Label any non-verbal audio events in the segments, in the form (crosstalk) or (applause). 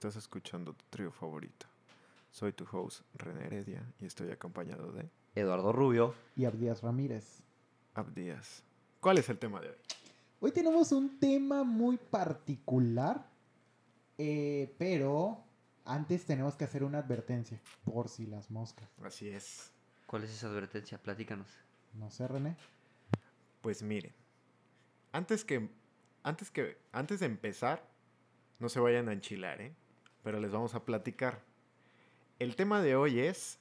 Estás escuchando tu trío favorito. Soy tu host René Heredia y estoy acompañado de Eduardo Rubio. y Abdías Ramírez. Abdías. ¿Cuál es el tema de hoy? Hoy tenemos un tema muy particular, eh, pero antes tenemos que hacer una advertencia, por si las moscas. Así es. ¿Cuál es esa advertencia? Platícanos. No sé, René. Pues miren, antes que, antes que, antes de empezar, no se vayan a enchilar, ¿eh? Pero les vamos a platicar. El tema de hoy es,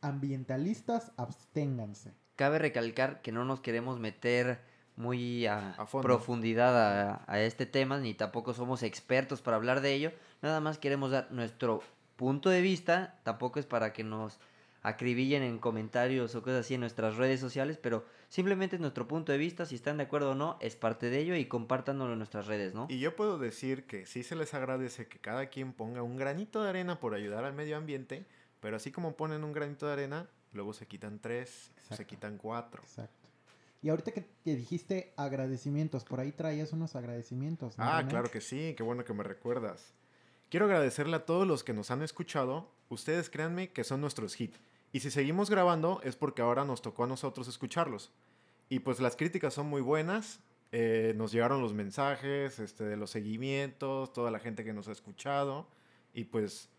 Ambientalistas, absténganse. Cabe recalcar que no nos queremos meter muy a, profundidad a, a este tema, ni tampoco somos expertos para hablar de ello. Nada más queremos dar nuestro punto de vista. Tampoco es para que nos acribillen en comentarios o cosas así en nuestras redes sociales, pero simplemente es nuestro punto de vista. Si están de acuerdo o no, es parte de ello y compártanlo en nuestras redes, ¿no? y yo puedo decir que sí se les agradece que cada quien ponga un granito de arena por ayudar al medio ambiente, pero así como ponen un granito de arena, luego se quitan tres, se Exacto. quitan cuatro. Exacto. Y ahorita que, que dijiste agradecimientos, por ahí traías unos agradecimientos. ¿no, Ah, claro que sí, qué bueno que me recuerdas. Quiero agradecerle a todos los que nos han escuchado. Ustedes créanme que son nuestros hits. Y si seguimos grabando es porque ahora nos tocó a nosotros escucharlos. Y pues las críticas son muy buenas. eh, nos llegaron los mensajes este, de los seguimientos, toda la gente que nos ha escuchado. Y pues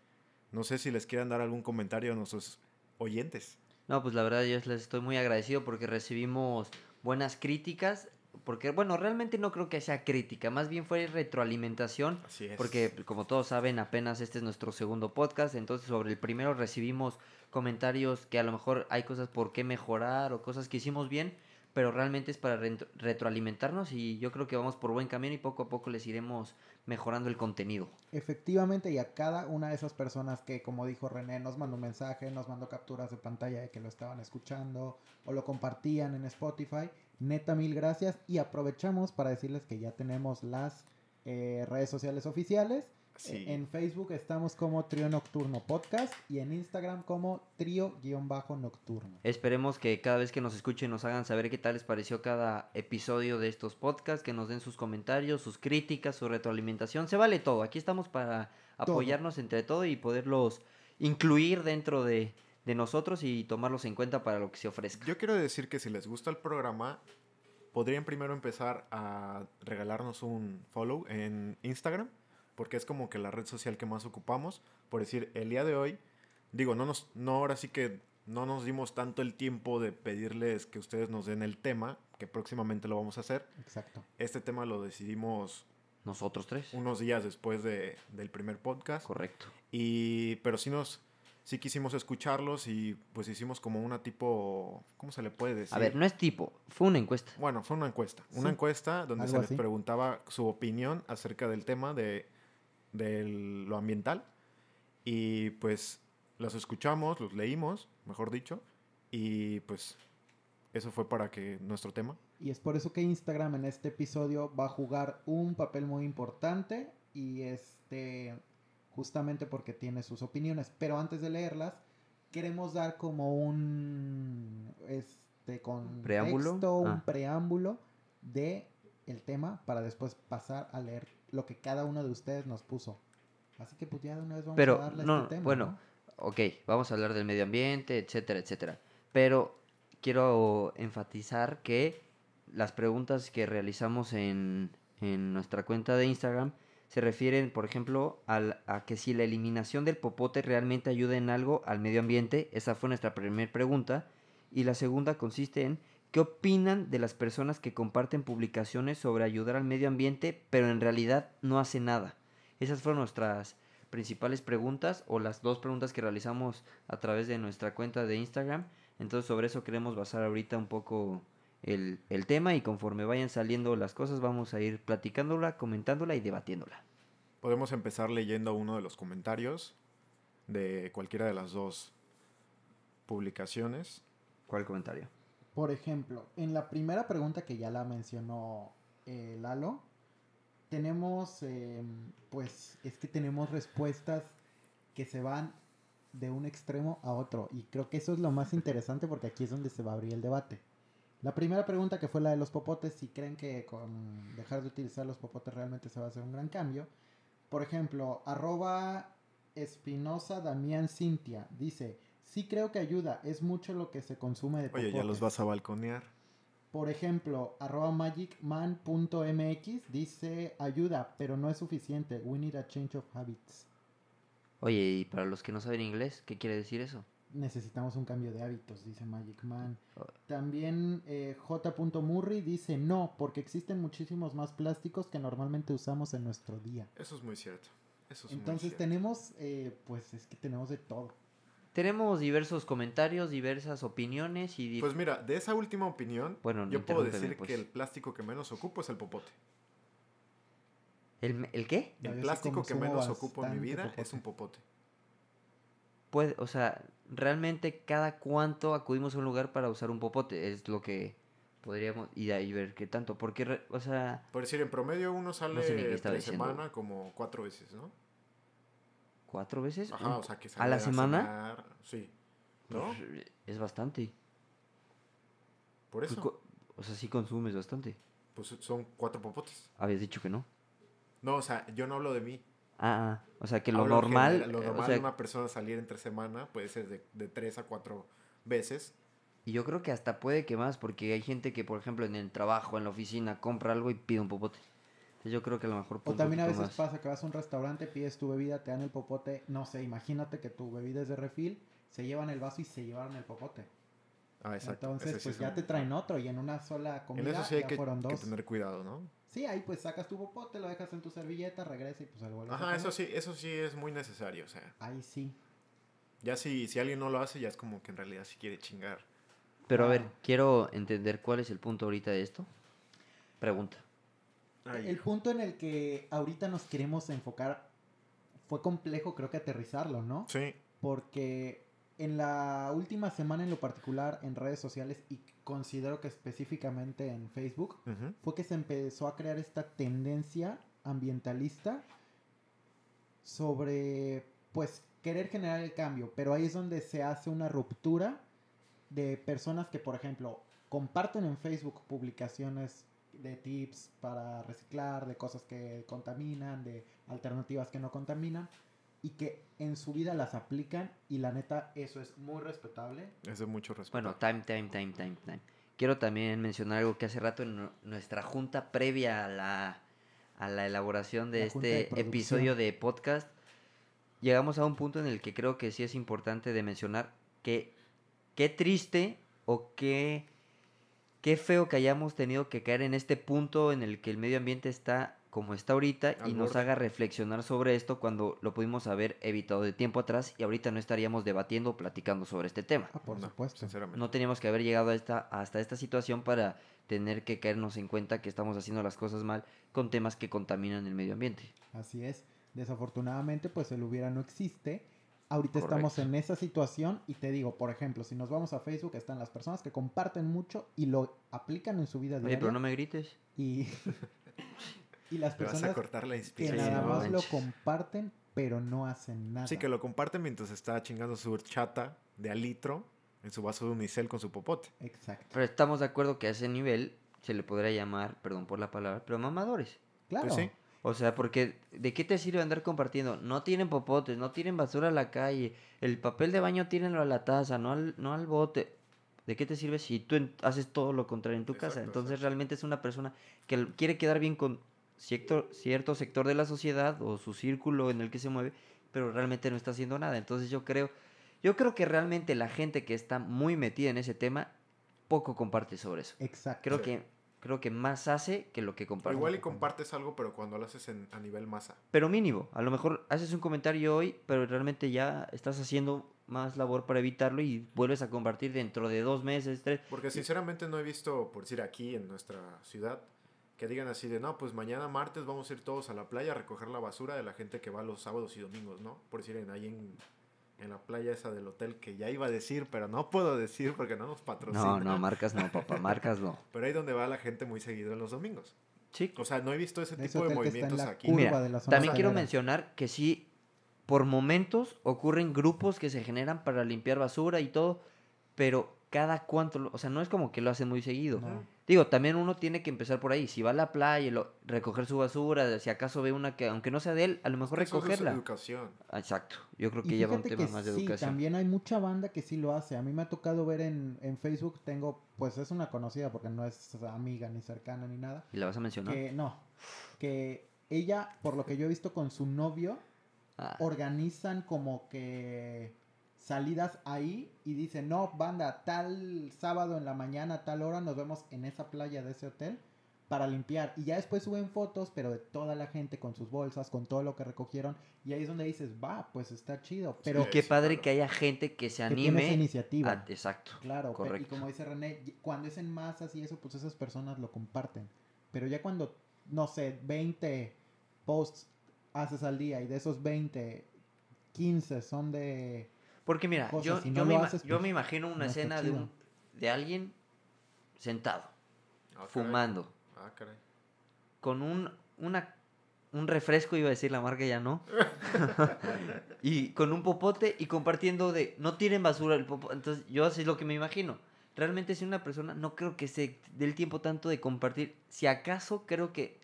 no sé si les quieran dar algún comentario a nuestros oyentes. No, pues la verdad yo les estoy muy agradecido porque recibimos buenas críticas. Porque, bueno, realmente no creo que sea crítica, más bien fue retroalimentación. Así es. Porque, como todos saben, apenas este es nuestro segundo podcast. Entonces, sobre el primero recibimos comentarios que a lo mejor hay cosas por qué mejorar o cosas que hicimos bien. Pero realmente es para retro- retroalimentarnos y yo creo que vamos por buen camino y poco a poco les iremos mejorando el contenido. Efectivamente, y a cada una de esas personas que, como dijo René, nos mandó un mensaje, nos mandó capturas de pantalla de que lo estaban escuchando o lo compartían en Spotify, neta mil gracias y aprovechamos para decirles que ya tenemos las eh, redes sociales oficiales. Sí. En Facebook estamos como Trío Nocturno Podcast y en Instagram como Trío-Nocturno. Esperemos que cada vez que nos escuchen nos hagan saber qué tal les pareció cada episodio de estos podcasts, que nos den sus comentarios, sus críticas, su retroalimentación. Se vale todo. Aquí estamos para apoyarnos entre todo y poderlos incluir dentro de, de nosotros y tomarlos en cuenta para lo que se ofrezca. Yo quiero decir que si les gusta el programa, podrían primero empezar a regalarnos un follow en Instagram, porque es como que la red social que más ocupamos. Por decir, el día de hoy, digo, no nos, no ahora sí que no nos dimos tanto el tiempo de pedirles que ustedes nos den el tema, que próximamente lo vamos a hacer. Exacto. Este tema lo decidimos Nosotros tres. unos días después de- del primer podcast. Correcto. Y, pero sí nos, sí quisimos escucharlos y pues hicimos como una tipo, ¿cómo se le puede decir? A ver, no es tipo, fue una encuesta. Bueno, fue una encuesta. Una Sí, encuesta donde se les así. preguntaba su opinión acerca del tema de, de lo ambiental. Y pues los escuchamos, los leímos, mejor dicho. Y pues eso fue para que nuestro tema. Y es por eso que Instagram en este episodio va a jugar un papel muy importante y este justamente porque tiene sus opiniones. Pero antes de leerlas, queremos dar como un este con ¿Preámbulo? un Ah. preámbulo de el tema para después pasar a leer lo que cada uno de ustedes nos puso. Así que pues ya de una vez vamos Pero, a darle no, este tema. bueno, ¿no? ok, vamos a hablar del medio ambiente, etcétera, etcétera. Pero quiero enfatizar que las preguntas que realizamos en, en nuestra cuenta de Instagram se refieren, por ejemplo, al- a que si la eliminación del popote realmente ayuda en algo al medio ambiente. Esa fue nuestra primera pregunta. Y la segunda consiste en qué opinan de las personas que comparten publicaciones sobre ayudar al medio ambiente, pero en realidad no hacen nada. Esas fueron nuestras principales preguntas o las dos preguntas que realizamos a través de nuestra cuenta de Instagram. Entonces sobre eso queremos basar ahorita un poco el, el tema y conforme vayan saliendo las cosas vamos a ir platicándola, comentándola y debatiéndola. Podemos empezar leyendo uno de los comentarios de cualquiera de las dos publicaciones. ¿Cuál comentario? Por ejemplo, en la primera pregunta que ya la mencionó eh, Lalo, tenemos, eh, pues, es que tenemos respuestas que se van de un extremo a otro. Y creo que eso es lo más interesante porque aquí es donde se va a abrir el debate. La primera pregunta que fue la de los popotes, si creen que con dejar de utilizar los popotes realmente se va a hacer un gran cambio, por ejemplo, arroba Espinosa Damián Cintia dice, sí creo que ayuda, es mucho lo que se consume de Oye, ya popote". los vas a balconear. Por ejemplo, arroba magicman.mx dice, ayuda, pero no es suficiente, we need a change of habits. Oye, y para los que no saben inglés, ¿qué quiere decir eso? Necesitamos un cambio de hábitos, dice Magic Man. Oh. También eh, J. Murray dice no, porque existen muchísimos más plásticos que normalmente usamos en nuestro día. Eso es muy cierto. Eso es muy Entonces cierto. tenemos, eh, pues es que tenemos de todo. Tenemos diversos comentarios, diversas opiniones y... di- Pues mira, de esa última opinión, Bueno, yo puedo decir pues. que el plástico que menos ocupo es el popote. ¿El, el qué? El plástico que menos ocupo en mi vida popote. es un popote. Puede, o sea, realmente cada cuánto acudimos a un lugar para usar un popote, es lo que podríamos ir ahí ver qué tanto, porque, o sea, Por decir, en promedio uno sale sé entre diciendo. semana como cuatro veces, ¿no? cuatro veces Ajá, Un- o sea que a sale la semana, cenar, sí. ¿No? pues, es bastante. Por Pues eso. o sea, sí consumes bastante. Pues son cuatro popotes. Habías dicho que no. No, o sea, yo no hablo de mí. Ah, ah, o sea, que lo Hablo en normal, general, Lo eh, normal o sea, de una persona salir entre semana puede ser de, de tres a cuatro veces. y yo creo que hasta puede que más, porque hay gente que, por ejemplo, en el trabajo, en la oficina, compra algo y pide un popote. Yo creo que a lo mejor O también a veces más. pasa que vas a un restaurante, pides tu bebida, te dan el popote, no sé, imagínate que tu bebida es de refil, se llevan el vaso y se llevaron el popote. Ah, exacto. Entonces, Ese pues es ya un- te traen otro y en una sola En comida eso sí hay ya que, fueron que dos. tener cuidado, ¿no? Sí, ahí pues sacas tu popote, lo dejas en tu servilleta, regresa y pues se lo vuelves a Ajá, eso sí, eso sí es muy necesario. O sea, Ahí sí. ya si, si alguien no lo hace, ya es como que en realidad sí quiere chingar. Pero a ver, Ah. quiero entender cuál es el punto ahorita de esto. Pregunta. Ay, El punto en el que ahorita nos queremos enfocar fue complejo creo que aterrizarlo, ¿no? Sí, Porque en la última semana en lo particular en redes sociales y considero que específicamente en Facebook fue que se empezó a crear esta tendencia ambientalista sobre pues querer generar el cambio, pero ahí es donde se hace una ruptura de personas que por ejemplo comparten en Facebook publicaciones de tips para reciclar, de cosas que contaminan, de alternativas que no contaminan y que en su vida las aplican y la neta eso es muy respetable. es de mucho respeto. Bueno, time, time, time, time, time. Quiero también mencionar algo que hace rato en nu- nuestra junta previa a la, a la elaboración de La junta de este episodio de podcast, llegamos a un punto en el que creo que sí es importante de mencionar que qué triste o qué, qué feo que hayamos tenido que caer en este punto en el que el medio ambiente está como está ahorita y nos haga reflexionar sobre esto cuando lo pudimos haber evitado de tiempo atrás y ahorita no estaríamos debatiendo o platicando sobre este tema. Ah, por No, supuesto. Sinceramente. No teníamos que haber llegado a esta, hasta esta situación para tener que caernos en cuenta que estamos haciendo las cosas mal con temas que contaminan el medio ambiente. Así es. Desafortunadamente, pues el hubiera no existe. Ahorita estamos en esa situación y te digo, por ejemplo, si nos vamos a Facebook, están las personas que comparten mucho y lo aplican en su vida Oye, diaria. pero no me grites. y, (laughs) y las Te vas a personas cortar la que nada más lo comparten, pero no hacen nada. Sí, que lo comparten mientras está chingando su chata de al litro en su vaso de unicel con su popote. Exacto. Pero estamos de acuerdo que a ese nivel se le podría llamar, perdón por la palabra, pero mamadores. Claro. Pues sí. O sea, porque ¿de qué te sirve andar compartiendo? No tienen popotes, no tienen basura a la calle, el papel de baño tírenlo a la taza, no al, no al bote. ¿De qué te sirve si tú en- haces todo lo contrario en tu casa? Entonces exacto. realmente es una persona que quiere quedar bien con cierto, cierto sector de la sociedad o su círculo en el que se mueve, pero realmente no está haciendo nada. Entonces yo creo, yo creo que realmente la gente que está muy metida en ese tema poco comparte sobre eso. Exacto. Creo que creo que más hace que lo que comparte. igual y compartes algo, pero cuando lo haces en- a nivel masa. Pero mínimo, a lo mejor haces un comentario hoy, pero realmente ya estás haciendo más labor para evitarlo y vuelves a compartir dentro de dos meses, tres. Porque sinceramente no he visto, por decir aquí en nuestra ciudad, que digan así de, no, pues mañana martes vamos a ir todos a la playa a recoger la basura de la gente que va los sábados y domingos, ¿no? Por decir, en, ahí en, en la playa esa del hotel que ya iba a decir, pero no puedo decir porque no nos patrocina. No, no, marcas no, papá, marcas no. (laughs) Pero ahí donde va la gente muy seguido en los domingos. Sí. O sea, no he visto ese Ese tipo de movimientos la aquí. curva Mira, de la zona También quiero mencionar que sí, por momentos ocurren grupos que se generan para limpiar basura y todo, pero cada cuánto, lo- o sea, no es como que lo hacen muy seguido. No. Digo, también uno tiene que empezar por ahí. Si va a la playa, lo- recoger su basura, si acaso ve una que, aunque no sea de él, a lo mejor Eso es recogerla. educación. Ah, Exacto. Yo creo que lleva un tema que más de sí, educación. también hay mucha banda que sí lo hace. A mí me ha tocado ver en, en Facebook, tengo, pues es una conocida porque no es amiga ni cercana ni nada. ¿Y la vas a mencionar? Que no, que ella, por lo que yo he visto con su novio, Ah, organizan como que salidas ahí y dicen, no, banda, tal sábado en la mañana, tal hora, nos vemos en esa playa de ese hotel para limpiar. Y ya después suben fotos, pero de toda la gente con sus bolsas, con todo lo que recogieron. Y ahí es donde dices, va, pues está chido. Pero y qué sí, padre claro. que haya gente que se que tiene esa anime. iniciativa. a- exacto. Claro, pe- y correcto. como dice René, cuando es en masas y eso, pues esas personas lo comparten. Pero ya cuando, no sé, 20 posts haces al día y de esos 20, 15 son de... Porque mira, cosas, yo, si yo me, haces, pues, me imagino una no escena de, un, de alguien sentado, Ah, fumando, Ah, caray. con un, una, un refresco, iba a decir la marca, ya no. (laughs) (laughs) y con un popote y compartiendo de, no tiren basura el popote. Entonces, yo así es lo que me imagino. Realmente si una persona, no creo que se dé el tiempo tanto de compartir. Si acaso creo que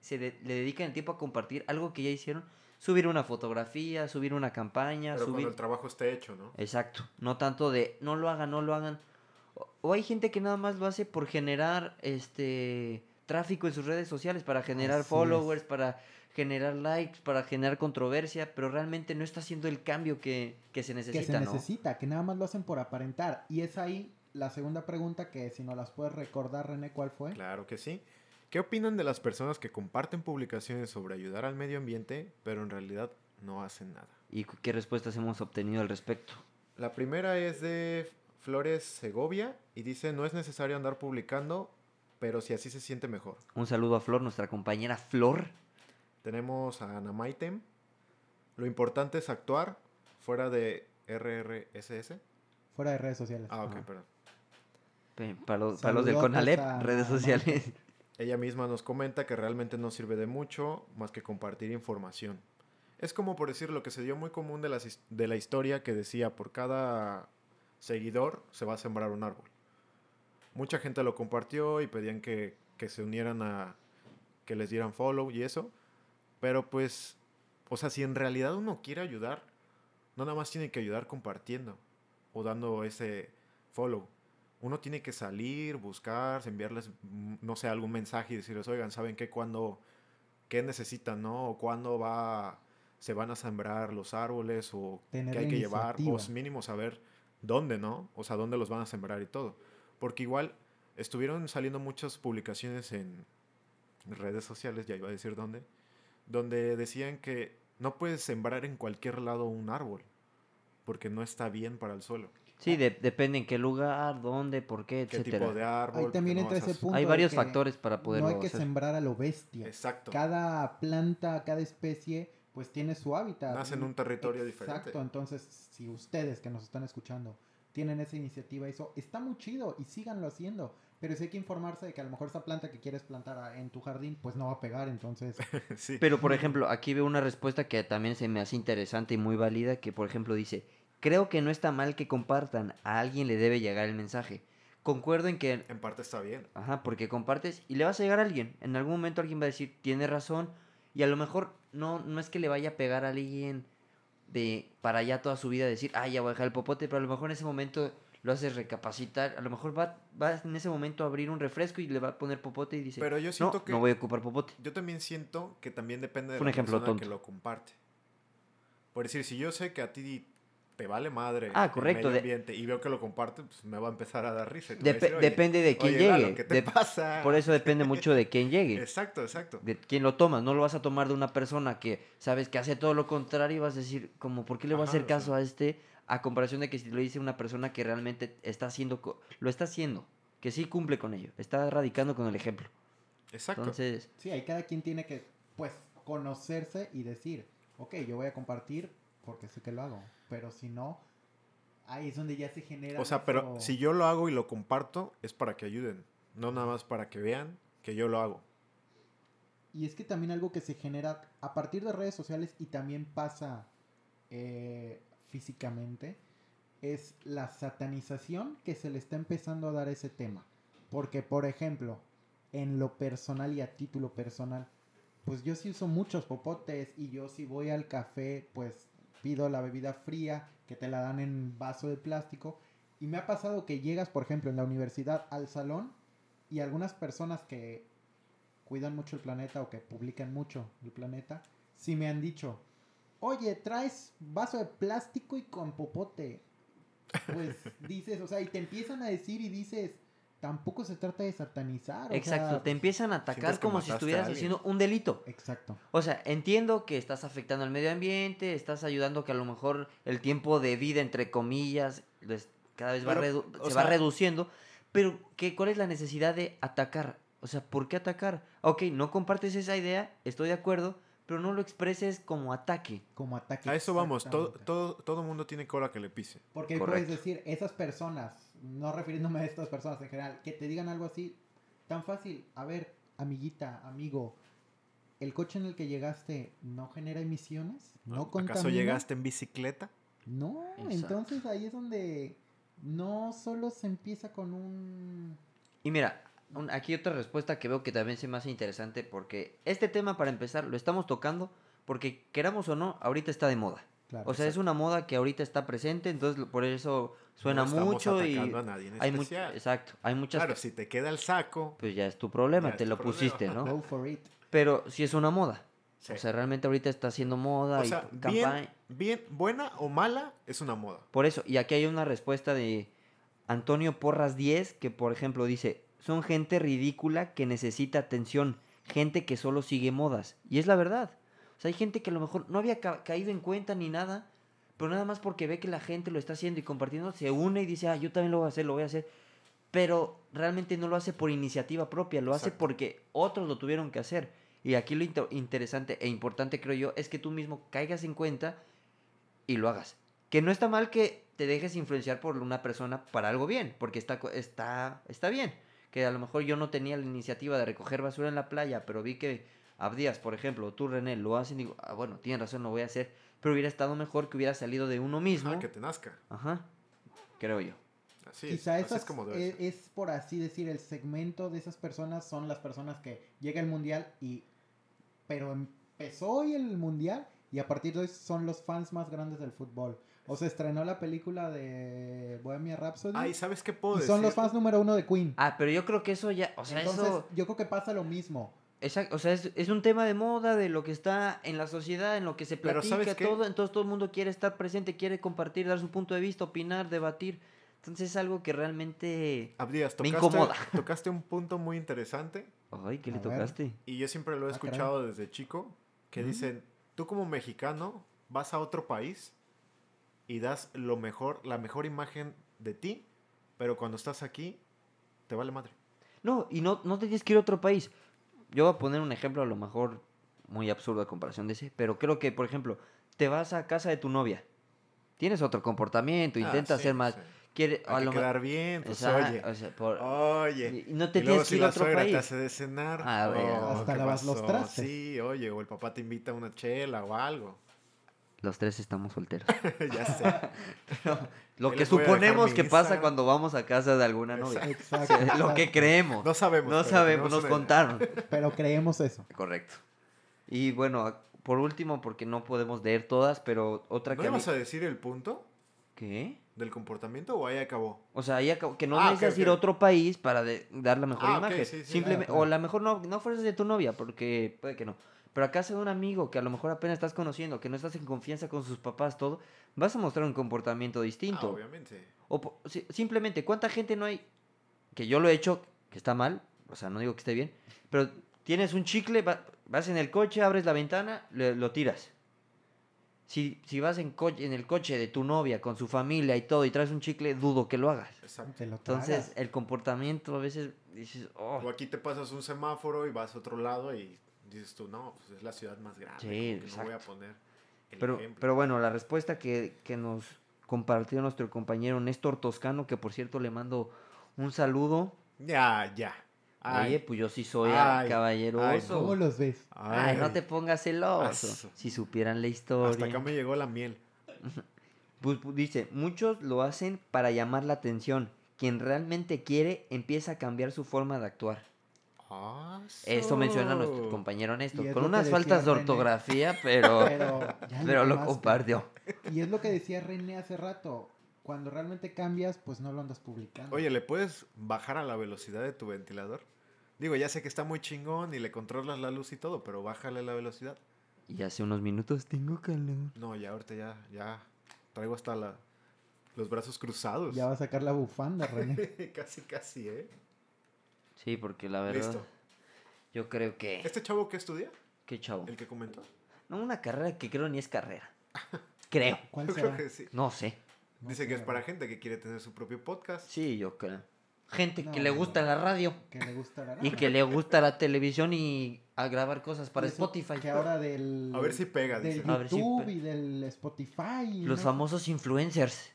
se le, le dedican el tiempo a compartir algo que ya hicieron. Subir una fotografía, subir una campaña, Pero subir... cuando el trabajo esté hecho, ¿no? Exacto, no tanto de no lo hagan, no lo hagan. O, o hay gente que nada más lo hace por generar este tráfico en sus redes sociales, para generar Así followers, es. para generar likes, para generar controversia, pero realmente no está haciendo el cambio que, que se que necesita, se ¿no? necesita, que nada más lo hacen por aparentar. Y es ahí la segunda pregunta que si nos las puedes recordar, René, ¿cuál fue? Claro que sí. ¿Qué opinan de las personas que comparten publicaciones sobre ayudar al medio ambiente, pero en realidad no hacen nada? ¿Y qué respuestas hemos obtenido al respecto? La primera es de Flores Segovia y dice, no es necesario andar publicando, pero si así se siente mejor. Un saludo a Flor, nuestra compañera Flor. Tenemos a Ana Maitem. Lo importante es actuar fuera de RRSS. Fuera de redes sociales. Ah, ok, perdón. Pe- Para los, para los del Conalep, a redes sociales. Ella misma nos comenta que realmente no sirve de mucho más que compartir información. Es como por decir lo que se dio muy común de, his- de la historia que decía por cada seguidor se va a sembrar un árbol. Mucha gente lo compartió y pedían que, que se unieran a que les dieran follow y eso. Pero pues, o sea, si en realidad uno quiere ayudar, no nada más tiene que ayudar compartiendo o dando ese follow. Uno tiene que salir, buscar, enviarles, mm, no sé, algún mensaje y decirles, oigan, ¿saben qué? ¿Cuándo, qué necesitan, no? O cuándo va, se van a sembrar los árboles o Tener qué hay que llevar. O iniciativa. mínimo saber dónde, ¿no? O sea, dónde los van a sembrar y todo. Porque igual estuvieron saliendo muchas publicaciones en redes sociales, ya iba a decir dónde, donde decían que no puedes sembrar en cualquier lado un árbol, porque no está bien para el suelo. Sí, de- depende en qué lugar, dónde, por qué, ¿Qué etcétera. tipo de árbol? Ahí también entra ese punto. Hay varios factores para poderlo No hay que hacer. sembrar a lo bestia. Exacto. Cada planta, cada especie, pues tiene su hábitat. Nace en un territorio diferente. Exacto, entonces si ustedes que nos están escuchando tienen esa iniciativa, eso está muy chido y síganlo haciendo. Pero sí hay que informarse de que a lo mejor esa planta que quieres plantar en tu jardín, pues no va a pegar, entonces... (laughs) sí. Pero, por ejemplo, aquí veo una respuesta que también se me hace interesante y muy válida, que, por ejemplo, dice, creo que no está mal que compartan, a alguien le debe llegar el mensaje. Concuerdo en que, En parte está bien. ajá, porque compartes y le vas a llegar a alguien. En algún momento alguien va a decir, tiene razón, y a lo mejor no, no es que le vaya a pegar a alguien de para allá toda su vida decir, ah, ya voy a dejar el popote, pero a lo mejor en ese momento lo haces recapacitar, a lo mejor va, va en ese momento a abrir un refresco y le va a poner popote y dice, Pero yo no, que... no voy a ocupar popote. Yo también siento que también depende de un la ejemplo persona que lo comparte. Por decir, si yo sé que a ti te vale madre Ah, el correcto, medio de- ambiente y veo que lo comparte, pues me va a empezar a dar risa. a Dep- decir, "Oye, depende de quién oye, Lalo, llegue. ¿qué te de- pasa? Por eso depende mucho de quién llegue. Exacto, exacto. De quién lo tomas. No lo vas a tomar de una persona que sabes que hace todo lo contrario y vas a decir, como, ¿por qué le voy a Ajá, hacer o caso sea. a este? A comparación de que si lo dice una persona que realmente está haciendo, lo está haciendo, que sí cumple con ello, está radicando con el ejemplo. Exacto. Entonces, Sí, ahí cada quien tiene que, pues, conocerse y decir, ok, yo voy a compartir porque sé que lo hago, pero si no, ahí es donde ya se genera... o sea, pero si yo lo hago y lo comparto, es para que ayuden. No nada más para que vean que yo lo hago. Y es que también algo que se genera a partir de redes sociales y también pasa eh, físicamente, es la satanización que se le está empezando a dar a ese tema. Porque, por ejemplo, en lo personal y a título personal, pues yo sí uso muchos popotes y yo si voy al café, pues pido la bebida fría que te la dan en vaso de plástico. Y me ha pasado que llegas, por ejemplo, en la universidad al salón y algunas personas que cuidan mucho el planeta o que publican mucho el planeta, sí me han dicho, oye, traes vaso de plástico y con popote. Pues (laughs) dices, o sea, y te empiezan a decir y dices, tampoco se trata de satanizar. o Exacto, sea, te empiezan a atacar como si estuvieras haciendo un delito. Exacto. O sea, entiendo que estás afectando al medio ambiente, estás ayudando que a lo mejor el tiempo de vida, entre comillas, les- cada vez va redu- se va reduciendo, pero ¿qué, ¿cuál es la necesidad de atacar? O sea, ¿por qué atacar? Ok, no compartes esa idea, estoy de acuerdo, pero no lo expreses como ataque. Como ataque. A eso vamos, todo, todo, todo mundo tiene cola que le pise. Porque Correcto. puedes decir, esas personas, no refiriéndome a estas personas en general, que te digan algo así, tan fácil. A ver, amiguita, amigo, ¿el coche en el que llegaste no genera emisiones? ¿No contamina? ¿Acaso llegaste en bicicleta? No, Exacto. entonces ahí es donde no solo se empieza con un... Y mira, un- aquí otra respuesta que veo que también se me hace interesante porque este tema para empezar lo estamos tocando porque queramos o no, ahorita está de moda. Claro, O sea, es una moda que ahorita está presente, entonces por eso suena no mucho y a nadie en hay mu- especial. exacto, hay muchas Claro, si te queda el saco, pues ya es tu problema, te tu lo problema. pusiste, ¿no? (laughs) go for it. Pero si es una moda. sí. O sea, realmente ahorita está haciendo moda O y sea, campaña. bien, bien, buena o mala, es una moda. Por eso, y aquí hay una respuesta de Antonio Porras 10 que por ejemplo dice, son gente ridícula que necesita atención, gente que solo sigue modas. Y es la verdad. O sea, hay gente que a lo mejor no había ca- caído en cuenta ni nada, pero nada más porque ve que la gente lo está haciendo y compartiendo, se une y dice, ah, yo también lo voy a hacer, lo voy a hacer. Pero realmente no lo hace por iniciativa propia, lo hace porque otros lo tuvieron que hacer. Y aquí lo inter- interesante e importante, creo yo, es que tú mismo caigas en cuenta y lo hagas. Que no está mal que te dejes influenciar por una persona para algo bien, porque está, está, está bien. Que a lo mejor yo no tenía la iniciativa de recoger basura en la playa, pero vi que Abdías, por ejemplo, o tú René, lo hacen y digo, ah, bueno, tienen razón, lo voy a hacer. Pero hubiera estado mejor que hubiera salido de uno mismo. Ah, que te nazca. Ajá, creo yo. Así es, Quizá así esas, es como debe es, ser. es por así decir, el segmento de esas personas son las personas que llega el mundial y... Pero empezó hoy el mundial y a partir de hoy son los fans más grandes del fútbol. O se estrenó la película de Bohemia Rhapsody Ay, ¿sabes qué puedo y decir? son los fans número uno de Queen. Ah, pero yo creo que eso ya, o sea, Entonces eso... yo creo que pasa lo mismo. Exact- o sea, es, es un tema de moda, de lo que está en la sociedad, en lo que se Pero platica, todo. Entonces todo el mundo quiere estar presente, quiere compartir, dar su punto de vista, opinar, debatir. Entonces es algo que realmente... Abdías, Me tocaste, incomoda. (laughs) tocaste un punto muy interesante Ay, ¿qué le A ver. tocaste? y yo siempre lo he Ah, escuchado desde chico, que dicen, tú como mexicano vas a otro país y das lo mejor, la mejor imagen de ti, pero cuando estás aquí, te vale madre. No, y no, no te tienes que ir a otro país. Yo voy a poner un ejemplo a lo mejor muy absurdo a comparación de ese, pero creo que, por ejemplo, te vas a casa de tu novia. Tienes otro comportamiento, Ah, intentas sí, ser más... sí. Quiere, Hay a que lo me- quedar bien, pues Exacto, oye. o sea, por- Oye. y no te y luego tienes que si ir a otro suegra te país. hace de cenar. Ah, oh, Hasta ¿qué lavas los trastes. Sí, oye, o el papá te invita a una chela o algo. Los tres estamos solteros. (laughs) ya sé. Lo Ahí que suponemos que pasa cuando vamos a casa de alguna novia. Exacto. (laughs) Lo que creemos. No sabemos. No pero sabemos, nos contaron. (laughs) Pero creemos eso. Correcto. Y bueno, por último, porque no podemos leer todas, pero otra ¿No que... a mí- ibas a decir el punto ¿Qué? del comportamiento o ahí acabó? O sea, ahí acabo- que no Ah, necesitas ir a otro país para de- dar la mejor Ah, imagen. sí, sí, Simplemente, claro, O la mejor no, no fuerzas de tu novia, porque puede que no. Pero a casa de un amigo que a lo mejor apenas estás conociendo, que no estás en confianza con sus papás, todo, vas a mostrar un comportamiento Ah, distinto. obviamente. O simplemente, ¿cuánta gente no hay? Que yo lo he hecho, que está mal, o sea, no digo que esté bien, pero tienes un chicle, va- vas en el coche, abres la ventana, le- lo tiras. Si, si vas en, coche, en el coche de tu novia con su familia y todo y traes un chicle, dudo que lo hagas. Exacto. Lo Entonces, el comportamiento a veces dices, oh, O aquí te pasas un semáforo y vas a otro lado y dices tú, no, pues es la ciudad más grande. Sí, que no voy a poner el pero, ejemplo. pero bueno, la respuesta que, que nos compartió nuestro compañero Néstor Toscano, que por cierto le mando un saludo. Ya, ya. Ay, Oye, pues yo sí soy Ay, caballeroso. ay, ¿Cómo los ves? Ay, no te pongas celoso. Asu. Si supieran la historia. Hasta acá me llegó la miel. (laughs) Pues, pues, dice, muchos lo hacen para llamar la atención. Quien realmente quiere empieza a cambiar su forma de actuar. Eso menciona nuestro compañero Néstor. Con unas faltas de René. ortografía, pero, (laughs) Pero, lo compartió. Y es lo que decía René hace rato. Cuando realmente cambias, pues no lo andas publicando. Oye, ¿le puedes bajar a la velocidad de tu ventilador? Digo, ya sé que está muy chingón y le controlas la luz y todo, pero bájale la velocidad. Y hace unos minutos tengo calor. No, ya ahorita ya, ya traigo hasta la, los brazos cruzados. Ya va a sacar la bufanda, René. (laughs) casi, casi, ¿eh? Sí, porque la verdad, Listo. yo creo que... ¿Este chavo qué estudia? ¿Qué chavo? ¿El que comentó? No, una carrera que creo ni es carrera. Creo. (laughs) ¿Cuál Yo será? creo que sí. No sé. No Dice que es para gente que quiere tener su propio podcast. Sí, yo creo. Gente que le gusta no. la radio Que le gusta la y que le gusta la televisión y a grabar cosas para eso Spotify. Que ahora del. A ver si pega, Del dice. A ver si YouTube pe- y del Spotify. Los ¿no? famosos influencers.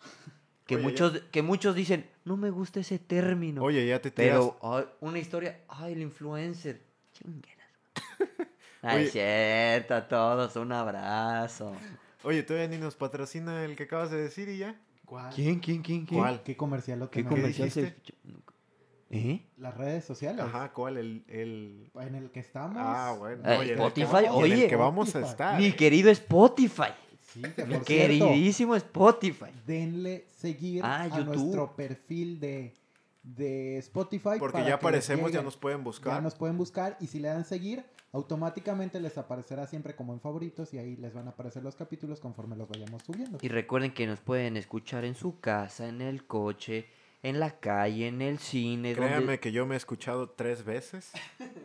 Que Oye, ya- muchos, que muchos dicen, no me gusta ese término. Oye, ya te tiras. pero ay, una historia, ay, el influencer. Chingueras. (laughs) Ay, Oye. es cierto, a todos, un abrazo. Oye, todavía ni nos patrocina el que acabas de decir y ya. ¿Cuál? ¿Quién, quién, quién, quién? ¿Cuál? ¿Qué comercial lo ¿Qué tenemos? comercial se dijiste? ¿Eh? Las redes sociales. Ajá, ¿cuál? El. el... En el que estamos. Ah, bueno. Eh, Oye, en el que Spotify, vamos- en el oye. que vamos a estar. Mi eh. querido Spotify. Sí, que (laughs) cierto, queridísimo Spotify. denle seguir Ah, a YouTube. nuestro perfil de, de Spotify. Porque para ya aparecemos, ya nos pueden buscar. Ya nos pueden buscar y si le dan seguir, automáticamente les aparecerá siempre como en favoritos y ahí les van a aparecer los capítulos conforme los vayamos subiendo. Y recuerden que nos pueden escuchar en su casa, en el coche, en la calle, en el cine. donde- Créanme que yo me he escuchado tres veces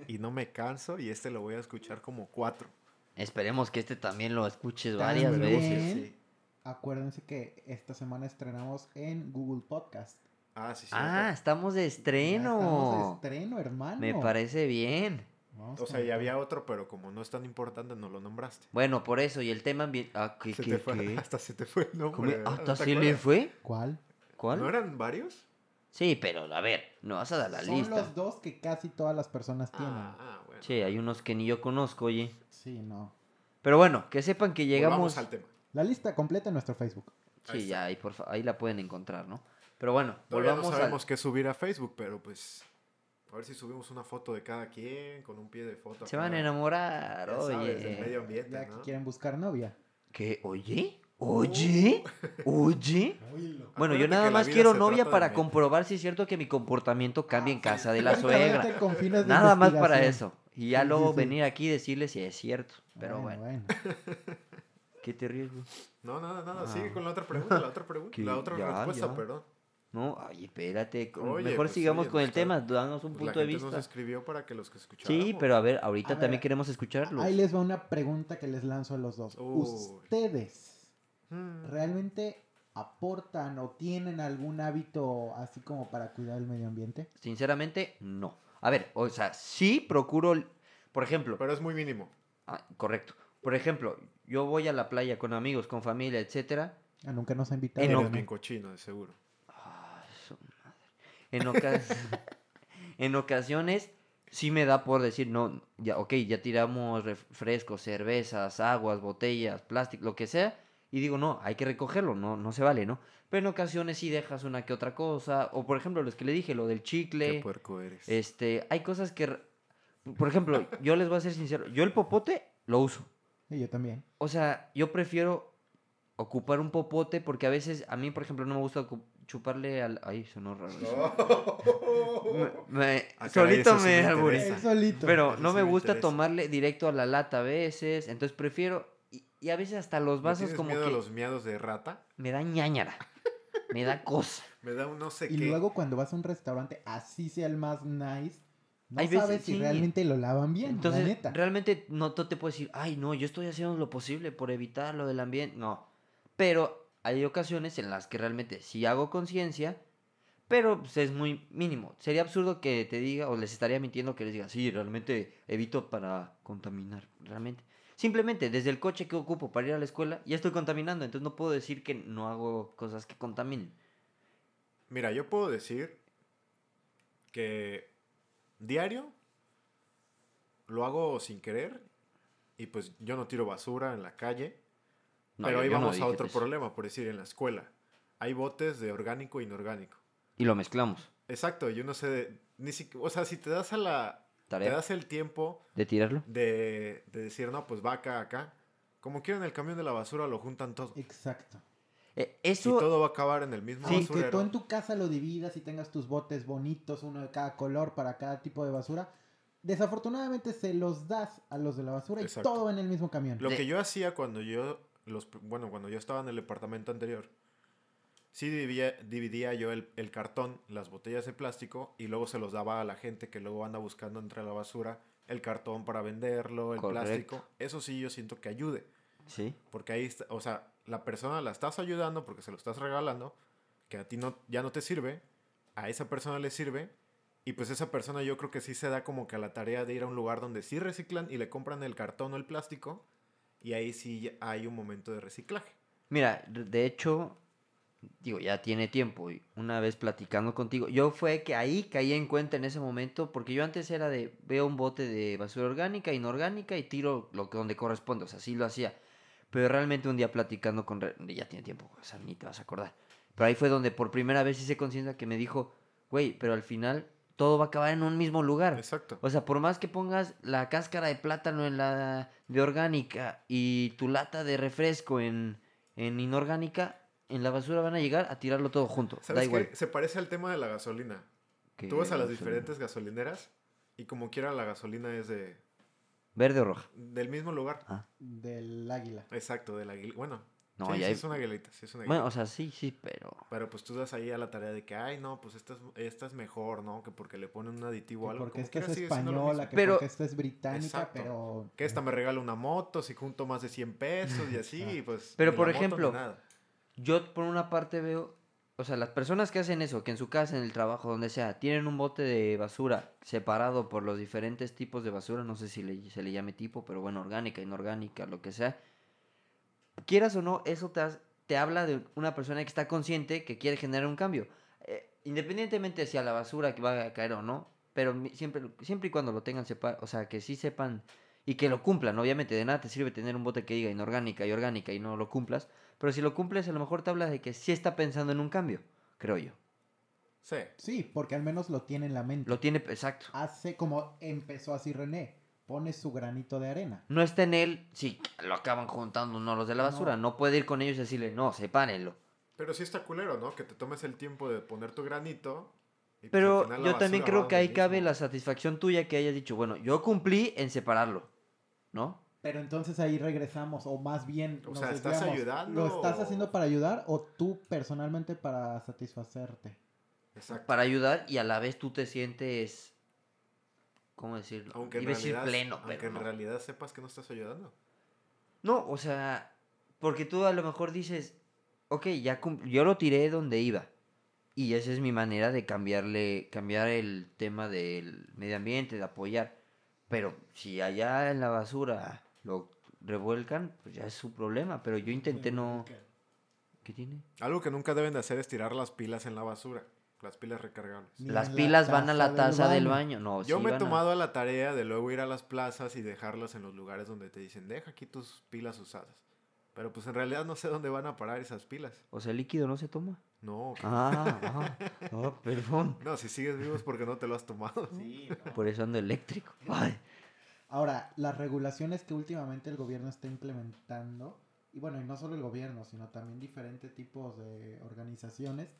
y no me canso y este lo voy a escuchar como cuatro. Esperemos que este también lo escuches También. varias veces. sí. Acuérdense que esta semana estrenamos en Google Podcast. Ah, sí, sí. Ah, estamos de Ya estreno. Estamos de estreno, hermano. Me parece bien. Vamos O sea, ya había otro, pero como no es tan importante, no lo nombraste. Bueno, por eso, y el tema ambiental. Ah, ¿qué, Se qué, te fue- qué? (laughs) Hasta se te fue el nombre. ¿verdad? ¿Hasta ¿No te se le fue? ¿Cuál? ¿Cuál? ¿No eran varios? Sí, pero a ver, no vas a dar la Son lista. los dos que casi todas las personas tienen. Ah, ah, Sí, hay unos que ni yo conozco, oye. Sí, no. Pero bueno, que sepan que Volvamos llegamos. al tema. La lista completa en nuestro Facebook. Sí, ya, ahí, por fa- ahí la pueden encontrar, ¿no? Pero bueno, Todavía no volvamos sabemos al... qué subir a Facebook, pero pues. A ver si subimos una foto de cada quien con un pie de foto. Se acá. van a enamorar, Ya sabes, del oye. medio ambiente, Ya que ¿no? quieren buscar novia. ¿Qué? ¿Oye? ¿Oye? (laughs) ¿Oye? Bueno, yo nada más quiero novia para comprobar si es cierto que mi comportamiento cambia en casa de la suegra. Nada más para eso. Y ya Sí, luego sí, sí. venir aquí y decirle si es cierto. Pero bueno, bueno. (laughs) ¿qué te ríes, güey? No, nada, nada. Ah. Sigue con la otra pregunta, la otra pregunta. (laughs) La otra ya, respuesta, ya. perdón. No, ay, espérate. Oye, Mejor pues, sigamos oye, con el está- tema, danos un Pues la punto de vista. nos escribió para que los que escucháramos. Sí, pero a ver, ahorita A también ver, queremos escucharlos. Ahí les va una pregunta que les lanzo a los dos. Uy. ¿Ustedes Mm. realmente aportan o tienen algún hábito así como para cuidar el medio ambiente? Sinceramente, no. A ver, o sea, sí procuro, por ejemplo, Pero es muy mínimo. ah, correcto. Por ejemplo, yo voy a la playa con amigos, con familia, etcétera. Ah, nunca nos ha invitado. No. Eres bien cochino, de seguro. Ah, su madre. En, ocas- (laughs) en ocasiones sí me da por decir, no, ya, ok, ya tiramos refrescos, cervezas, aguas, botellas, plástico, lo que sea, y digo, no, hay que recogerlo, no, no se vale, ¿no? Pero en ocasiones sí dejas una que otra cosa, o por ejemplo, los que le dije, lo del Qué chicle, puerco eres. este, hay cosas que, por ejemplo, yo les voy a ser sincero, yo el popote lo uso. Sí, yo también. O sea, yo prefiero ocupar un popote porque a veces, a mí, por ejemplo, no me gusta chuparle al... Ay, sonó raro. eso. Me- me- Ah, solito me me. Pero no me gusta tomarle directo a la lata a veces, entonces prefiero... Y, y a veces hasta los ¿Le vasos como miedo que a los miados de rata? me da ñañara, me da cosa. (laughs) Me da un no sé Y qué. luego cuando vas a un restaurante, así sea el más nice, no Hay veces, sabes si sí. realmente lo lavan bien, Entonces, la neta. realmente no tú te puedes decir, ay, no, yo estoy haciendo lo posible por evitar lo del ambiente. No. Pero hay ocasiones en las que realmente sí hago conciencia, pero pues, es muy mínimo. Sería absurdo que te diga, o les estaría mintiendo que les diga, sí, realmente evito para contaminar. Realmente. Simplemente desde el coche que ocupo para ir a la escuela, ya estoy contaminando. Entonces no puedo decir que no hago cosas que contaminen. Mira, yo puedo decir que diario lo hago sin querer y pues yo no tiro basura en la calle. No, Pero ahí no vamos a otro eso. problema, por decir, en la escuela. Hay botes de orgánico e inorgánico. Y lo mezclamos. Exacto, yo no sé, de- ni siquiera, o sea, si te das a la, te das el tiempo de tirarlo. de, de decir, no, pues va acá, acá, como quieren el camión de la basura lo juntan todo. Exacto. Eh, Y eso, todo va a acabar en el mismo Sí. Basurero. tú en tu casa lo dividas y tengas tus botes bonitos, uno de cada color para cada tipo de basura, desafortunadamente se los das a los de la basura y todo va en el mismo camión. Lo De- que yo hacía cuando yo, los, bueno, cuando yo estaba en el departamento anterior, sí dividía, dividía yo el, el cartón, las botellas de plástico, y luego se los daba a la gente que luego anda buscando entre la basura el cartón para venderlo, el Correcto. plástico. Eso sí yo siento que ayude. sí. Porque ahí, está- o sea, la persona la estás ayudando porque se lo estás regalando, que a ti no, ya no te sirve, a esa persona le sirve, y pues esa persona yo creo que sí se da como que a la tarea de ir a un lugar donde sí reciclan y le compran el cartón o el plástico, y ahí sí hay un momento de reciclaje. Mira, de de hecho, digo, ya tiene tiempo. y Una vez platicando contigo, yo fue que ahí caí en cuenta en ese momento, porque yo antes era de, veo un bote de basura orgánica, inorgánica y tiro lo que donde corresponde, o sea, sí lo hacía. Pero realmente un día platicando con, ya tiene tiempo, o sea, ni te vas a acordar. Pero ahí fue donde por primera vez hice conciencia que me dijo, güey, pero al final todo va a acabar en un mismo lugar. Exacto. O sea, por más que pongas la cáscara de plátano en la de orgánica y tu lata de refresco en, en inorgánica, en la basura van a llegar a tirarlo todo junto. Da ¿Sabes igual. qué? Se parece al tema de la gasolina. Tú vas a las gasolina. diferentes gasolineras y como quiera la gasolina es de, Verde o roja. del mismo lugar. Ah. Del águila. Exacto, de la aguilita. Bueno, No, sí, ya sí hay- es una aguilita, sí es una Bueno, aguilita. o sea, sí, sí, pero. Pero pues tú das ahí a la tarea de que, ay, no, pues esta es, esta es mejor, ¿no? Que porque le ponen un aditivo o algo. porque esta es española, que Pero- porque esta es británica, Exacto. pero... Que esta me regala una moto si junto más de 100 pesos y así, pues. Pero, por moto ejemplo. Yo, por una parte, veo. O sea, las personas que hacen eso, que en su casa, en el trabajo, donde sea, tienen un bote de basura separado por los diferentes tipos de basura, no sé si le- se le llame tipo, pero bueno, orgánica, inorgánica, lo que sea. Quieras o no, eso te, te habla de una persona que está consciente que quiere generar un cambio. Eh, independientemente de si a la basura que va a caer o no, pero siempre, siempre y cuando lo tengan sepa, o sea, que sí sepan y que lo cumplan. Obviamente, de nada te sirve tener un bote que diga inorgánica y orgánica y no lo cumplas, pero si lo cumples, a lo mejor te habla de que sí está pensando en un cambio, creo yo. Sí. Sí, porque al menos lo tiene en la mente. Lo tiene exacto. Hace como empezó así René. Pone su granito de arena. No está en él, sí, lo acaban juntando no los de la basura. No, puede ir con ellos y decirle, no, sepárenlo. Pero sí está culero, ¿no? Que te tomes el tiempo de poner tu granito. pues, Pero yo también creo que ahí cabe la satisfacción tuya que hayas dicho, bueno, yo cumplí en separarlo, ¿no? Pero entonces ahí regresamos, o más bien. O nos sea, ¿estás desviamos. ayudando ¿Lo estás haciendo para ayudar o tú personalmente para satisfacerte? Exacto. Para ayudar y a la vez tú te sientes, ¿cómo decirlo? Aunque en, Iba a decir realidad, pleno, aunque pero en no. realidad sepas que no estás ayudando. No, o sea, porque tú a lo mejor dices, ok, ya yo lo tiré donde iba. Y esa es mi manera de cambiarle, cambiar el tema del medio ambiente, de apoyar. Pero si allá en la basura lo revuelcan, pues ya es su problema. Pero yo intenté no... ¿Qué tiene? Algo que nunca deben de hacer es tirar las pilas en la basura. Las pilas recargables. Ni Las la pilas van a la del taza del baño. No, Yo sí me he tomado a la tarea de luego ir a las plazas y dejarlas en los lugares donde te dicen, deja aquí tus pilas usadas. Pero pues en realidad no sé dónde van a parar esas pilas. O sea, el líquido no se toma. No, Ah, ah, ah, (laughs) perdón. no, si sigues vivo es porque no te lo has tomado. (laughs) Por eso ando eléctrico. Ay. Ahora, las regulaciones que últimamente el gobierno está implementando, y bueno, y no solo el gobierno, sino también diferentes tipos de organizaciones,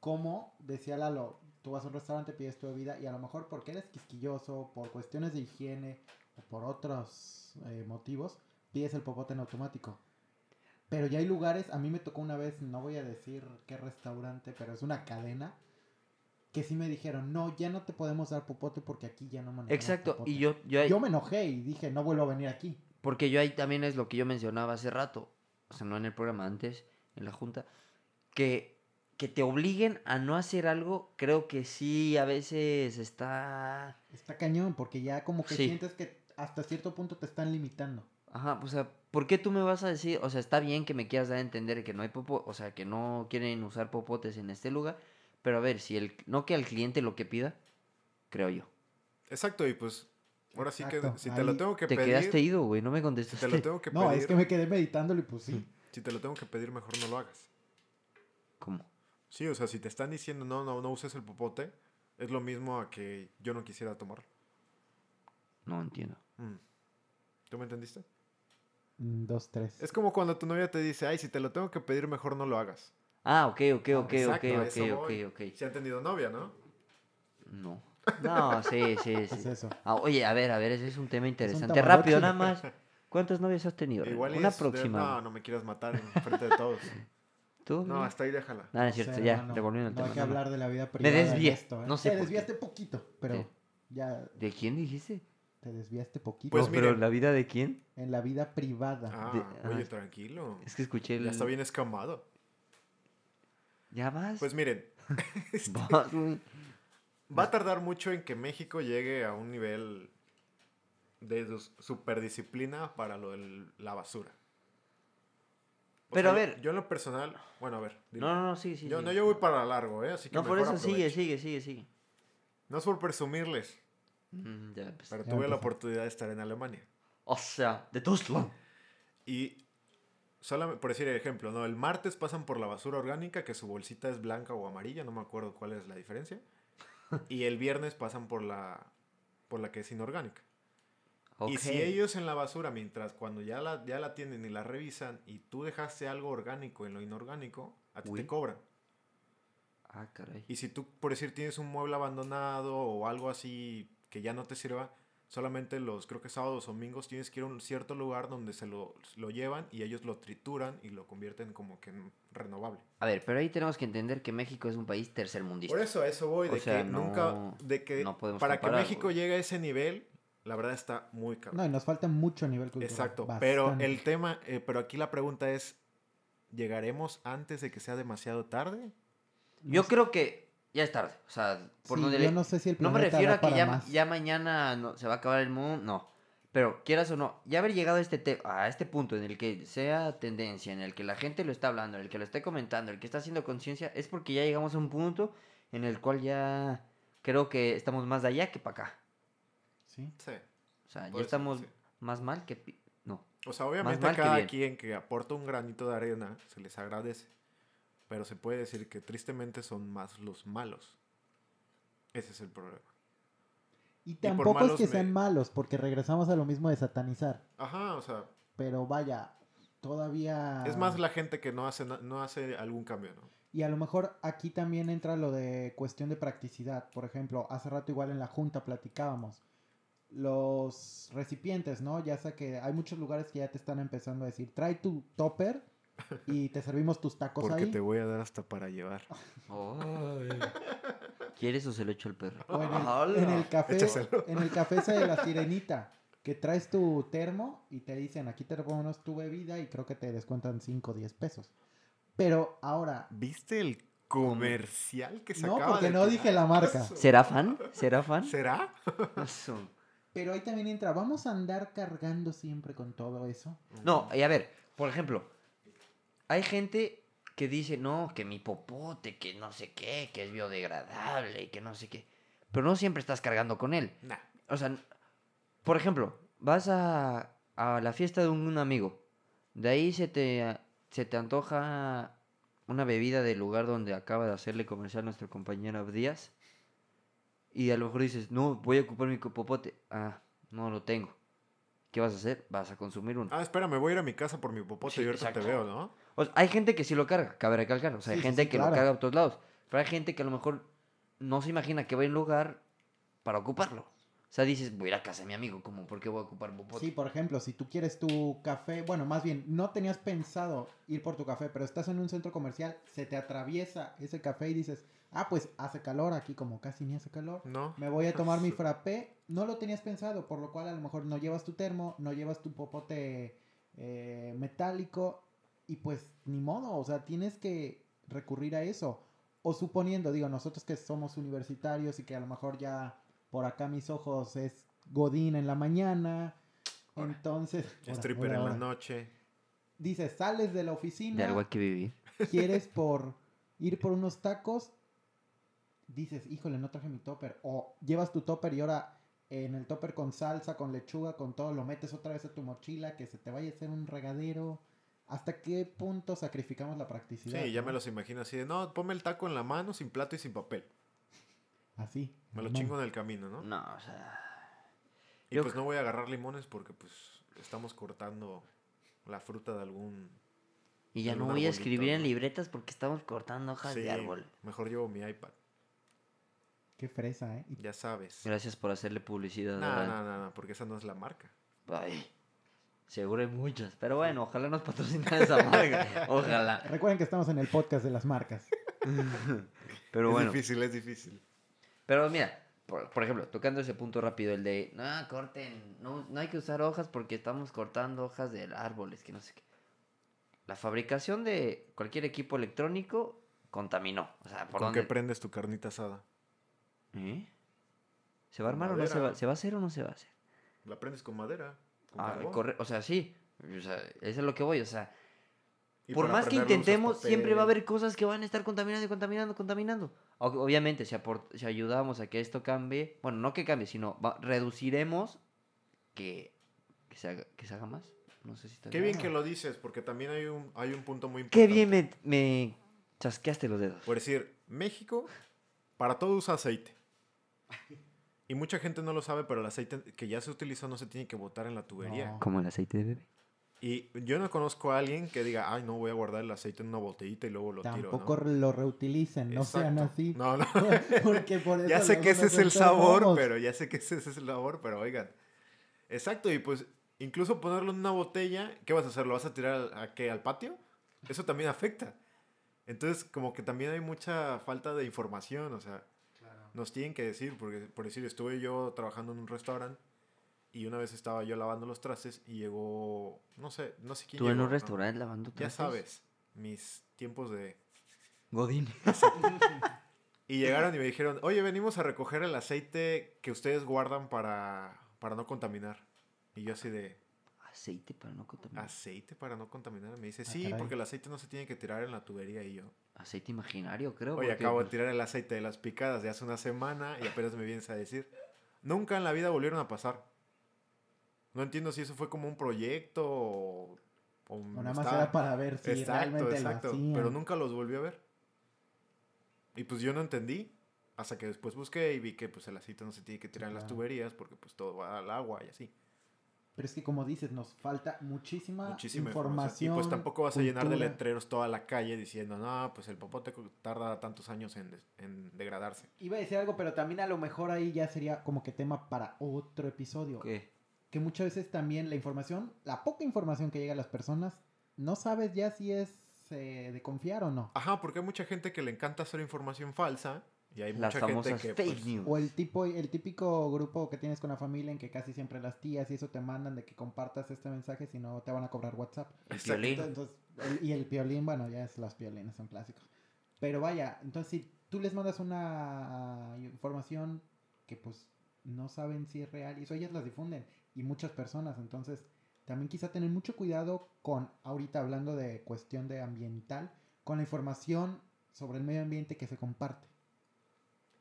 como decía Lalo, tú vas a un restaurante, pides tu bebida, y a lo mejor porque eres quisquilloso, por cuestiones de higiene o por otros eh, motivos, pides el popote en automático. Pero ya hay lugares, a mí me tocó una vez, no voy a decir qué restaurante, pero es una cadena, que sí me dijeron, no, ya no te podemos dar popote porque aquí ya no manejamos Exacto. popote". Y yo, yo, Yo me enojé y dije, no vuelvo a venir aquí. Porque yo ahí también es lo que yo mencionaba hace rato, o sea, no en el programa, antes, en la junta, que, que te obliguen a no hacer algo, creo que sí, a veces está... Está cañón, porque ya como que Sí. sientes que hasta cierto punto te están limitando. Ajá, o sea, ¿por qué tú me vas a decir? O sea, está bien que me quieras dar a entender que no hay popo, o sea, que no quieren usar popotes en este lugar, pero a ver, si el, no que al cliente lo que pida, creo yo. Exacto, y pues ahora sí que si te lo tengo que Te pedir, quedaste ido, güey, no me si contestaste. te lo tengo (laughs) que No, pedir, es que me quedé meditándolo y pues sí. Si te lo tengo que pedir, mejor no lo hagas. ¿Cómo? Sí, o sea, si te están diciendo no, no, no uses el popote, es lo mismo a que yo no quisiera tomarlo. No entiendo. Mm. ¿Tú me entendiste? Mm, Dos, tres. Es como cuando tu novia te dice, ay, si te lo tengo que pedir, mejor no lo hagas. Ah, ok, ok, ok, Exacto, ok, eso ok, voy. ok, ok. Se han tenido novia, ¿no? No. No, sí, sí, (laughs) Es sí. eso. Ah, oye, a ver, a ver, ese es un tema interesante. Rápido, nada más. (laughs) ¿Cuántas novias has tenido? Igual Una es de- próxima. No, no me quieras matar en frente de todos. (laughs) ¿Tú? No, hasta ahí déjala. No, no es cierto, ya, hermano, devolviendo el No tema. hay que no, no. hablar de la vida privada. en desvié, esto, ¿eh? no sé Te qué. desviaste poquito, pero Sí. ya ¿De quién dijiste? Te desviaste poquito. Pues no, pero miren. ¿la vida de quién? En la vida privada. Ah, De- oye, ah. tranquilo. Es que escuché el... Ya está bien escamado. ¿Ya vas? Pues miren, (laughs) (laughs) güey. va a tardar mucho en que México llegue a un nivel de superdisciplina para lo de la basura. O Pero a ver. Yo en lo personal, bueno, a ver. dime. No, no, no, sí, sí. yo, sí. no, yo voy para largo, ¿eh? Así que No, por eso sigue, aprovechen. sigue, sigue, sigue. No es por presumirles, Mm, ya, pues. pero Ya tuve la oportunidad de estar en Alemania. O sea, de Tuzla. Y solamente por decir el ejemplo, ¿no? El martes pasan por la basura orgánica, que su bolsita es blanca o amarilla, no me acuerdo cuál es la diferencia. (laughs) Y el viernes pasan por la, por la que es inorgánica. Y si ellos en la basura, mientras cuando ya la, ya la tienen y la revisan, y tú dejaste algo orgánico en lo inorgánico, a ti Uy. te cobran. Ah, caray. Y si tú, por decir, tienes un mueble abandonado o algo así que ya no te sirva, solamente los, creo que sábados o domingos, tienes que ir a un cierto lugar donde se lo, lo llevan y ellos lo trituran y lo convierten como que en renovable. A ver, pero ahí tenemos que entender que México es un país tercermundista. Por eso, a eso voy, O de sea, que nunca, no- de que no podemos para comparar, que México llegue a ese nivel, la verdad está muy caro. No, y nos falta mucho a nivel cultural. Exacto, pero el tema, eh, pero aquí la pregunta es, ¿llegaremos antes de que sea demasiado tarde? Yo creo que ya es tarde. O sea, por Sí, donde yo le- no sé si el No me refiero a que ya, ya mañana no, se va a acabar el mundo, no. Pero quieras o no, ya haber llegado a este, te- a este punto en el que sea tendencia, en el que la gente lo está hablando, en el que lo esté comentando, el que está haciendo conciencia, es porque ya llegamos a un punto en el cual ya creo que estamos más de allá que para acá. Sí. Sí. O sea, ya estamos sí. más mal que... pi- No. O sea, obviamente mal a que cada bien. quien que aporta un granito de arena se les agradece. Pero se puede decir que tristemente son más los malos. Ese es el problema. Y tampoco es que me- sean malos, porque regresamos a lo mismo de satanizar. Ajá, o sea, Pero vaya, todavía... es más la gente que no hace, no hace algún cambio, ¿no? Y a lo mejor aquí también entra lo de cuestión de practicidad. Por ejemplo, hace rato igual en la junta platicábamos. Los recipientes, ¿no? Ya sea que hay muchos lugares que ya te están empezando a decir, trae tu topper y te servimos tus tacos Porque ahí. te voy a dar hasta para llevar. ¿Quieres o se lo echo al perro? O en el, en el café, Échaselo. en el café ese de la sirenita, que traes tu termo y te dicen, aquí te ponemos tu bebida y creo que te descuentan 5 o 10 pesos. Pero ahora, ¿Viste el comercial que se no, acaba porque de no dije la marca. ¿Será fan? ¿Será fan? ¿Será? Eso. Pero ahí también entra, vamos a andar cargando siempre con todo eso. No, y a ver, por ejemplo, hay gente que dice, no, que mi popote, que no sé qué, que es biodegradable y que no sé qué. Pero no siempre estás cargando con él. Nah. O sea, por ejemplo, vas a, a la fiesta de un, amigo. De ahí se te, se te antoja una bebida del lugar donde acaba de hacerle comercial nuestro compañero Díaz. Y a lo mejor dices, no, voy a ocupar mi popote. Ah, no lo tengo. ¿Qué vas a hacer? Vas a consumir uno. Ah, espera, me voy a ir a mi casa por mi popote Sí, y ahorita te exacto. veo, ¿no? O sea, hay gente que sí lo carga, cabe recalcar. O sea, hay Sí, gente sí, que claro. lo carga a todos lados. Pero hay gente que a lo mejor no se imagina que va a ir a un lugar para ocuparlo. O sea, dices, voy a ir a casa de mi amigo, como, ¿por qué voy a ocupar popote? Sí, por ejemplo, si tú quieres tu café, bueno, más bien, no tenías pensado ir por tu café, pero estás en un centro comercial, se te atraviesa ese café y dices, ah, pues hace calor aquí, como casi ni hace calor. No. Me voy a tomar mi (laughs) frappé. No lo tenías pensado, por lo cual a lo mejor no llevas tu termo, no llevas tu popote eh, metálico y pues ni modo, o sea, tienes que recurrir a eso. O suponiendo, digo, nosotros que somos universitarios y que a lo mejor ya por acá mis ojos es Godín en la mañana, entonces... Stripper en la noche. Dices, sales de la De oficina, algo hay que vivir. (laughs) quieres por (laughs) ir por unos tacos, dices, híjole, no traje mi topper. O llevas tu topper y ahora en el topper con salsa, con lechuga, con todo, lo metes otra vez a tu mochila, que se te vaya a hacer un regadero. ¿Hasta qué punto sacrificamos la practicidad? Sí, ya me los imagino así de, no, ponme el taco en la mano, sin plato y sin papel. Así. Me lo chingo en el camino, ¿no? No, o sea. Y Yo pues no voy a agarrar limones porque pues estamos cortando la fruta de algún... Y ya no voy a escribir en libretas porque estamos cortando hojas Sí, de árbol. mejor llevo mi iPad, Qué fresa, ¿eh? Ya sabes. Gracias por hacerle publicidad. No, no, no, no, porque esa no es la marca. Ay, seguro hay muchas. Pero bueno, ojalá nos patrocine esa marca. (laughs) Ojalá. Recuerden que estamos en el podcast de las marcas. (laughs) Pero es bueno. difícil, es difícil. Pero mira, por, por ejemplo, tocando ese punto rápido, el de, no, corten, no, no hay que usar hojas porque estamos cortando hojas de árboles, que no sé qué. La fabricación de cualquier equipo electrónico contaminó. O sea, ¿por ¿Con dónde? qué prendes tu carnita asada? ¿Eh? ¿Se va a armar o no se va? ¿Se va a hacer o no se va a hacer? La prendes con madera. Con Ah, corre- o sea, sí. O sea, eso es lo que voy. O sea, Y por más que intentemos, siempre va a haber cosas que van a estar contaminando y contaminando, contaminando. Obviamente, si, aport- si ayudamos a que esto cambie, bueno, no que cambie, sino va- reduciremos que, que, se haga, que se haga más. No sé si está Qué bien que lo dices, porque también hay un, hay un punto muy Qué importante. bien me, me chasqueaste los dedos. Por decir, México para todo usa aceite. Y mucha gente no lo sabe, pero el aceite que ya se utilizó no se tiene que botar en la tubería. No. Como el aceite de bebé. Y yo no conozco a alguien que diga, ay, no voy a guardar el aceite en una botellita y luego lo Tampoco tiro. ¿no? lo reutilicen, no sean Exacto. así. No, no. (laughs) Porque por eso ya sé que ese es el sabor, enfermamos. pero ya sé que ese es el sabor, pero oigan. Exacto, y pues incluso ponerlo en una botella, ¿qué vas a hacer? ¿Lo vas a tirar al, a qué, al patio? Eso también afecta. Entonces, como que también hay mucha falta de información, o sea, nos tienen que decir, porque por decir, estuve yo trabajando en un restaurante y una vez estaba yo lavando los trastes y llegó, no sé, no sé quién Tú en llegó, un ¿no? restaurante lavando Ya trastes? sabes, mis tiempos de... Godín. (laughs) Y llegaron y me dijeron, oye, venimos a recoger el aceite que ustedes guardan para, para no contaminar. Y yo así de, Aceite para no contaminar. ¿aceite para no contaminar? Me dice, Ah, sí, caray. porque el aceite no se tiene que tirar en la tubería. Y yo, Aceite imaginario, creo. oye, porque, acabo de pues, tirar el aceite de las picadas de hace una semana y apenas me vienes a decir, nunca en la vida volvieron a pasar. No entiendo si eso fue como un proyecto o... o O nada más estaba- era para ver si exacto, realmente exacto. lo hacían. Pero nunca los volví a ver. Y pues yo no entendí. Hasta que después busqué y vi que pues el aceite no se tiene que tirar en las tuberías porque pues todo va al agua y así. Pero es que como dices, nos falta muchísima, Muchísima información. información. Y pues tampoco vas a llenar de letreros toda la calle diciendo, no, pues el popote tarda tantos años en, des- en degradarse. Iba a decir algo, pero también a lo mejor ahí ya sería como que tema para otro episodio. ¿Qué? Que muchas veces también la información, la poca información que llega a las personas, no sabes ya si es eh, de confiar o no. Ajá, porque hay mucha gente que le encanta hacer información falsa y hay Las mucha gente que... fake pues, news. O el tipo, el típico grupo que tienes con la familia en que casi siempre las tías y eso te mandan de que compartas este mensaje, si no te van a cobrar WhatsApp. El violín. Entonces, el- y el piolín, bueno, ya es los piolines, son clásicos. Pero vaya, entonces si tú les mandas una información que pues no saben si es real, y eso ellas las difunden, y muchas personas, entonces también quizá tener mucho cuidado con, ahorita hablando de cuestión de ambiental, con la información sobre el medio ambiente que se comparte.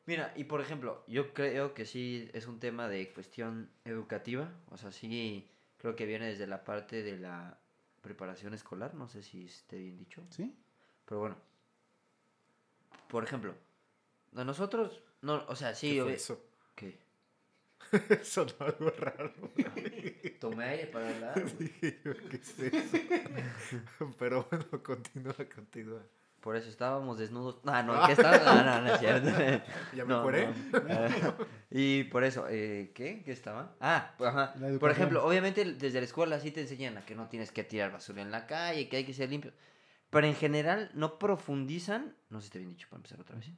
Mira, y por ejemplo, yo creo que sí es un tema de cuestión educativa. O sea, sí creo que viene desde la parte de la preparación escolar. No sé si esté bien dicho. ¿Sí? Pero bueno. Por ejemplo, a nosotros, no, o sea, sí, ¿qué fue obvi- eso? ¿Qué? (laughs) Sonó algo raro. (laughs) Tomé aire para hablar. (laughs) Dije yo, ¿qué es eso? Pero bueno, continúa, continúa. Por eso estábamos desnudos. Ah, no, ¿qué está? No, no, no es cierto. ¿Ya me No, curé? no. Eh, y por eso, eh, ¿qué? ¿Qué estaba? Ah, pues, ajá. La Por ejemplo, obviamente desde la escuela sí te enseñan a que no tienes que tirar basura en la calle, que hay que ser limpio. Pero en general no profundizan, no sé si te bien dicho para empezar otra vez.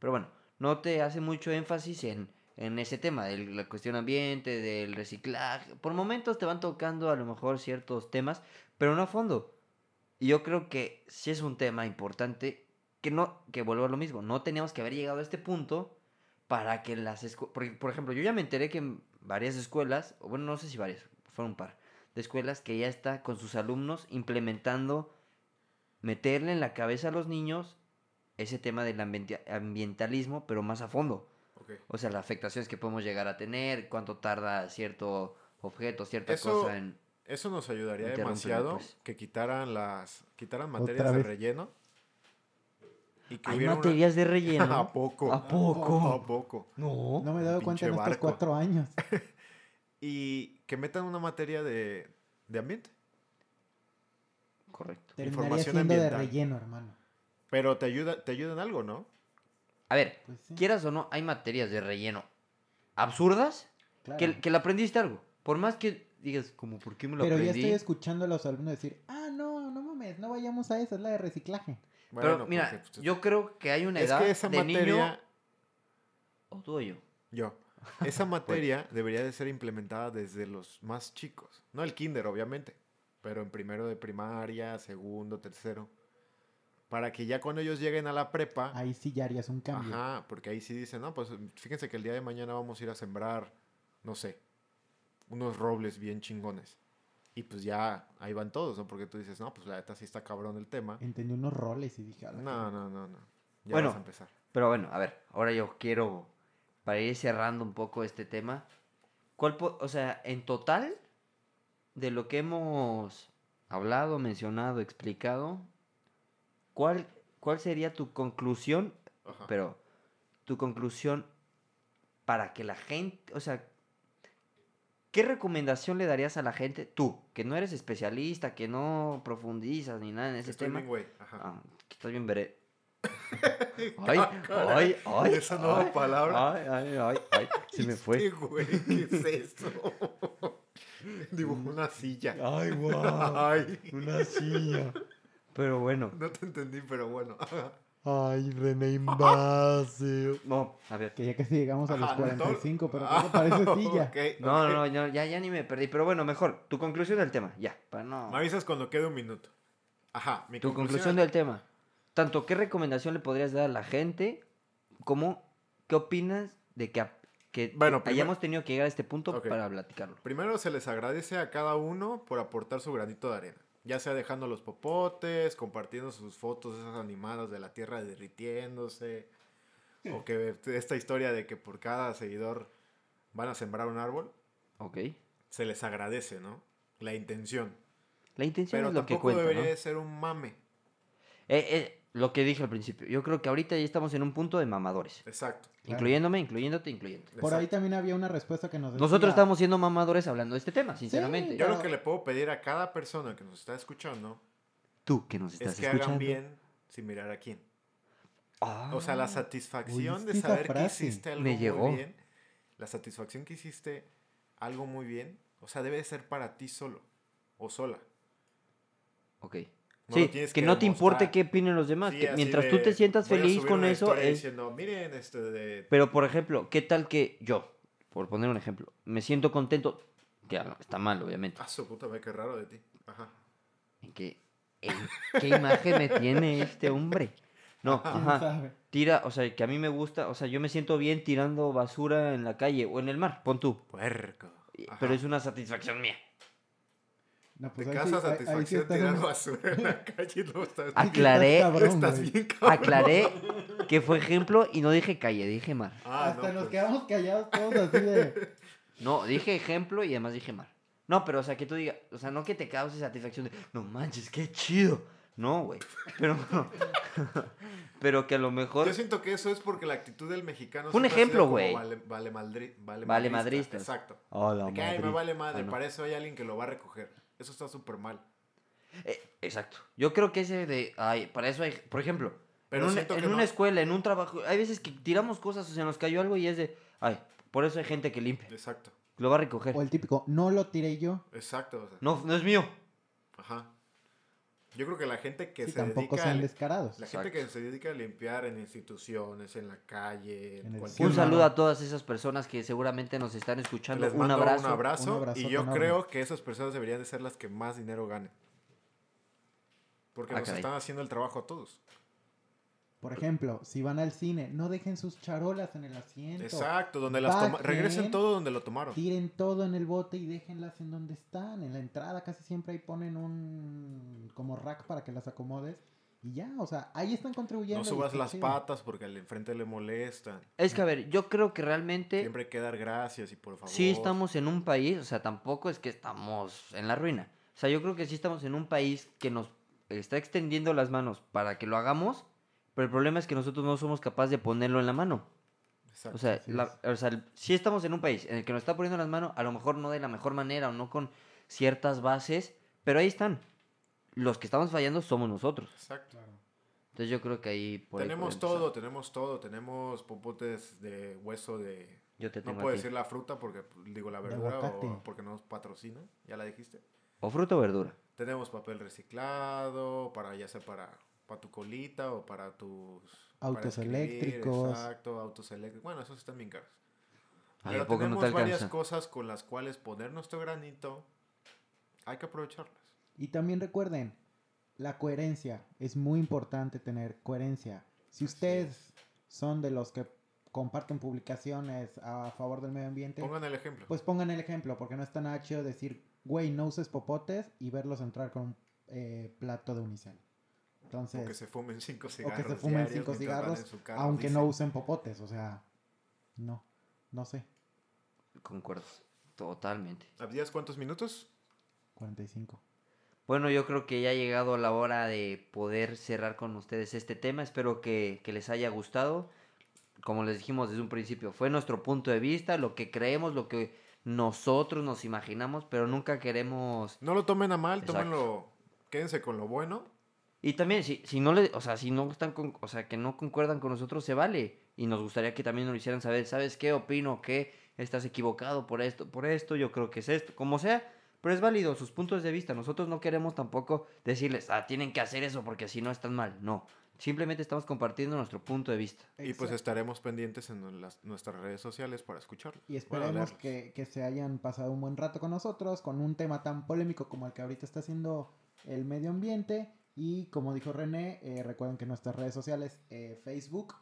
Pero bueno, no te hace mucho énfasis en, en ese tema de la cuestión ambiente, del reciclaje. Por momentos te van tocando a lo mejor ciertos temas, pero no a fondo. Y yo creo que sí es un tema importante que no, que vuelvo a lo mismo, no teníamos que haber llegado a este punto para que las escuelas, por ejemplo, yo ya me enteré que en varias escuelas, o bueno, no sé si varias, fueron un par, de escuelas que ya está con sus alumnos implementando, meterle en la cabeza a los niños ese tema del ambienta- ambientalismo, pero más a fondo. O sea, las afectaciones que podemos llegar a tener, cuánto tarda cierto objeto, cierta Eso- cosa en... Eso nos ayudaría demasiado pues. que quitaran las quitaran materias de relleno. Y que Hay una- materias de (laughs) relleno. ¿A poco? ¿A poco? ¿A poco? No. No me he dado cuenta en estos cuatro años. (laughs) Y que metan una materia de, de ambiente. Correcto. Terminaría Información siendo de relleno, hermano. Pero te ayuda, te ayuda en algo, ¿no? A ver, Pues sí, quieras o no, hay materias de relleno absurdas claro. que, que le aprendiste algo. Por más que digas, como, ¿por qué me lo Pero ya aprendí? estoy escuchando a los alumnos decir, ah, no, no mames, no vayamos a eso, es la de reciclaje. Pero Bueno, mira, porque, pues, yo creo que hay una es edad que esa de materia, niño o tú o yo. yo, esa materia debería de ser implementada desde los más chicos. No el kinder, obviamente, pero en primero de primaria, segundo, tercero. Para que ya cuando ellos lleguen a la prepa, Ahí sí ya harías un cambio. Ajá, porque ahí sí dicen, no, pues fíjense que el día de mañana vamos a ir a sembrar, no sé, unos robles bien chingones. Y pues ya ahí van todos, ¿no? Porque tú dices, no, pues la neta sí está cabrón el tema. Entendí unos roles y dije, "A la No, que-". no, no, no. Ya Bueno. vas a empezar. Pero bueno, a ver, ahora yo quiero, para ir cerrando un poco este tema, ¿cuál, po- o sea, en total, de lo que hemos hablado, mencionado, explicado, ¿cuál, cuál sería tu conclusión Ajá. Pero tu conclusión para que la gente, o sea, ¿qué recomendación le darías a la gente tú, que no eres especialista, que no profundizas ni nada en ese Estoy tema? bien, güey. Ajá. Ah, que estás bien veré. (laughs) Ay, Ah, caray. ay, ay. Esa nueva ay, palabra. Ay, ay, ay, ay, se me fue. Sí, güey, ¿qué es eso? (laughs) Dibujó una silla. Ay, guau. (laughs) Ay, Una silla. Pero bueno. no te entendí, pero bueno. Ay, René Imbácil. (laughs) No, a ver. Que ya casi llegamos a los Ajá, ¿no? 45, pero Ah, ¿qué te parece silla? ok, No, ok. no, no, ya, ya ni me perdí. Pero bueno, mejor. Tu conclusión del tema. Ya, para no. Me avisas cuando quede un minuto. Ajá, mi Tu conclusión. conclusión del tema. Tanto, ¿qué recomendación le podrías dar a la gente? Como, ¿qué opinas de que, que Bueno, primer- hayamos tenido que llegar a este punto para platicarlo? Primero se les agradece a cada uno por aportar su granito de arena. Ya sea dejando los popotes, compartiendo sus fotos esas animadas de la tierra derritiéndose. O que esta historia de que por cada seguidor van a sembrar un árbol. Ok. Se les agradece, ¿no? La intención. La intención Pero es lo que tampoco cuenta, ¿no? debería de ser un mame. Eh, eh, lo que dije al principio. Yo creo que ahorita ya estamos en un punto de mamadores. Exacto. Claro. Incluyéndome, incluyéndote, incluyéndote. Por ahí también había una respuesta que nos decía... Nosotros estamos siendo mamadores hablando de este tema, sinceramente. Sí, Yo lo que le puedo pedir a cada persona que nos está escuchando Tú que nos estás es que escuchando. hagan bien sin mirar a quién. Ah, O sea, la satisfacción de ¿Oíste esa saber que hiciste algo Me muy bien. La satisfacción que hiciste algo muy bien. O sea, debe de ser para ti solo. O sola. Ok. No sí, que, que no te importe qué opinen los demás. Sí, que así mientras de, tú te sientas feliz con eso historia es... diciendo, miren, este de... Pero, por ejemplo, ¿qué tal que yo, por poner un ejemplo, me siento contento, que no, está mal, obviamente, Ah, su puta, madre, qué raro de ti. Ajá. en qué imagen me tiene este hombre? No, ¿Quién (laughs) ajá, tira, o sea, que a mí me gusta, o sea, yo me siento bien tirando basura en la calle o en el mar, pon tú, Puerco. Ajá. pero es una satisfacción mía. No, pues Te ahí sí- sí satisfacción estás tirando un- basura en la (laughs) calle. No, estás, Ah, sí que Aclaré- estás cabrón, estás bien cabrón. Aclaré que fue ejemplo y no dije calle, dije mar. Ah, Hasta no, nos pues. quedamos callados todos así de... No, dije ejemplo y además dije mar. No, pero o sea, que tú digas, o sea, no que te cause satisfacción de, no manches, qué chido. No, güey. Pero, (laughs) pero que a lo mejor... Yo siento que eso es porque la actitud del mexicano un ejemplo, güey. Vale, vale, maldri- vale, Vale madrista. Exacto. Oh, la De que, ay, me vale madre. Ah, no. Para eso hay alguien que lo va a recoger. Eso está súper mal. Eh, exacto. Yo creo que ese de, ay, para eso hay, por ejemplo, Pero en, una, siento en que una no. escuela, en un trabajo, hay veces que tiramos cosas, o sea, nos cayó algo y es de, ay, por eso hay gente que limpia, Exacto. lo va a recoger. O el típico, no lo tiré yo. Exacto. o sea, No, no es mío. Ajá. Yo creo que la gente que Sí, se tampoco dedica sean descarados. la gente que se dedica a limpiar en instituciones, en la calle, en, cualquier Un saludo a todas esas personas que seguramente nos están escuchando. Les Un mando abrazo. un abrazo. Un abrazote y yo enorme. creo que esas personas deberían de ser las que más dinero ganen. Porque Ah, nos caray. están haciendo el trabajo a todos. Por ejemplo, si van al cine, no dejen sus charolas en el asiento. Exacto, donde las Bajen. regresen todo donde lo tomaron. Tiren todo en el bote y déjenlas en donde están. En la entrada casi siempre ahí ponen un como rack para que las acomodes. Y ya, o sea, ahí están contribuyendo. No subas las patas porque al enfrente le molestan. Es que, a ver, yo creo que realmente Siempre hay que dar gracias y por favor. sí estamos en un país, o sea, tampoco es que estamos en la ruina. O sea, yo creo que sí estamos en un país que nos está extendiendo las manos para que lo hagamos, pero el problema es que nosotros no somos capaces de ponerlo en la mano. Exacto. O sea, la- o sea, el- sí estamos en un país en el que nos está poniendo las manos, a lo mejor no de la mejor manera o no con ciertas bases, pero ahí están. Los que estamos fallando somos nosotros. Exacto. Entonces yo creo que ahí... por ahí tenemos empezar. todo, tenemos todo. Tenemos popotes de hueso de... Yo te No tengo puedo a ti. decir la fruta porque digo la verdura o porque no nos patrocina. Ya la dijiste. O fruta o verdura. Tenemos papel reciclado para ya sea para, para tu colita o para tus para Autos escribir, eléctricos. Exacto, autos eléctricos. Bueno, esos están bien caros. Ay, Pero ¿a poco no tenemos te varias cosas con las cuales poner nuestro granito. Hay que aprovecharlas. Y también recuerden, la coherencia. Es muy importante tener coherencia. Si Así ustedes son de los que comparten publicaciones a favor del medio ambiente, Pongan el ejemplo. pues pongan el ejemplo, porque no es tan chido decir, güey, no uses popotes y verlos entrar con un eh, plato de unicel. O Entonces, que se fumen cinco o cigarros. que se fumen cinco cigarros, carro, aunque dice. no usen popotes, o sea, no, no sé, Concuerdo. Totalmente. ¿Abdías cuántos minutos? 45. Bueno, yo creo que ya ha llegado la hora de poder cerrar con ustedes este tema. Espero que, que les haya gustado. Como les dijimos desde un principio, fue nuestro punto de vista, lo que creemos, lo que nosotros nos imaginamos, pero nunca queremos... No lo tomen a mal, Exacto. tómenlo. Quédense con lo bueno. Y también, si, si no le, o sea, si no están con, o sea, que no concuerdan con nosotros, se vale. Y nos gustaría que también nos lo hicieran saber, ¿sabes qué? Opino que estás equivocado por esto, por esto, yo creo que es esto, como sea. Pero es válido sus puntos de vista. Nosotros no queremos tampoco decirles, ah, tienen que hacer eso porque si no están mal. No. Simplemente estamos compartiendo nuestro punto de vista. Y pues estaremos pendientes en las- nuestras redes sociales para escucharlo. Y esperemos que, que se hayan pasado un buen rato con nosotros, con un tema tan polémico como el que ahorita está haciendo el medio ambiente. Y como dijo René, eh, recuerden que nuestras redes sociales, eh, Facebook,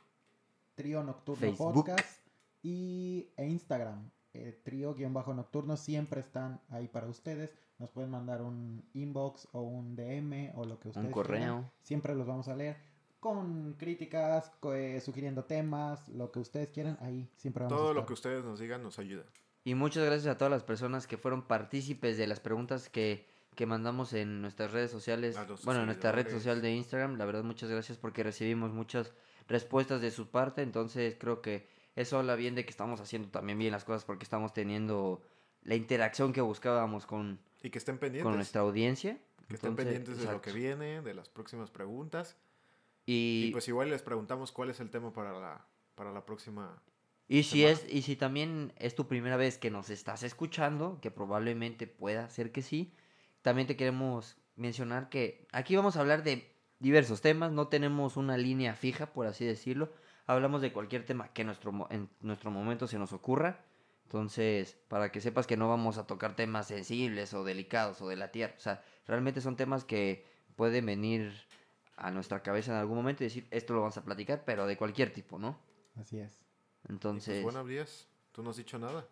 Trío Nocturno Facebook. Podcast y, e Instagram, eh, Trío-Nocturno, siempre están ahí para ustedes. Nos pueden mandar un inbox o un DM o lo que ustedes Un quieran. correo. Siempre los vamos a leer con críticas, co- eh, sugiriendo temas, lo que ustedes quieran, ahí siempre vamos a Todo estar. lo que ustedes nos digan nos ayuda. Y muchas gracias a todas las personas que fueron partícipes de las preguntas que, que mandamos en nuestras redes sociales. Bueno, en nuestra red social de Instagram. La verdad, muchas gracias porque recibimos muchas respuestas de su parte. Entonces, creo que eso habla bien de que estamos haciendo también bien las cosas porque estamos teniendo la interacción que buscábamos con, Y que estén pendientes. con nuestra audiencia. Que estén Entonces, pendientes de lo que viene, de las próximas preguntas. Y, Y, pues igual les preguntamos cuál es el tema para la, para la próxima. Y si es, y si también es tu primera vez que nos estás escuchando, que probablemente pueda ser que sí, también te queremos mencionar que aquí vamos a hablar de diversos temas, no tenemos una línea fija, por así decirlo. Hablamos de cualquier tema que nuestro, en nuestro momento se nos ocurra. Entonces, para que sepas que no vamos a tocar temas sensibles o delicados o de la tierra. O sea, realmente son temas que pueden venir a nuestra cabeza en algún momento y decir, esto lo vamos a platicar, pero de cualquier tipo, ¿no? Así es. Pues, Entonces, buenos días. Tú no has dicho nada.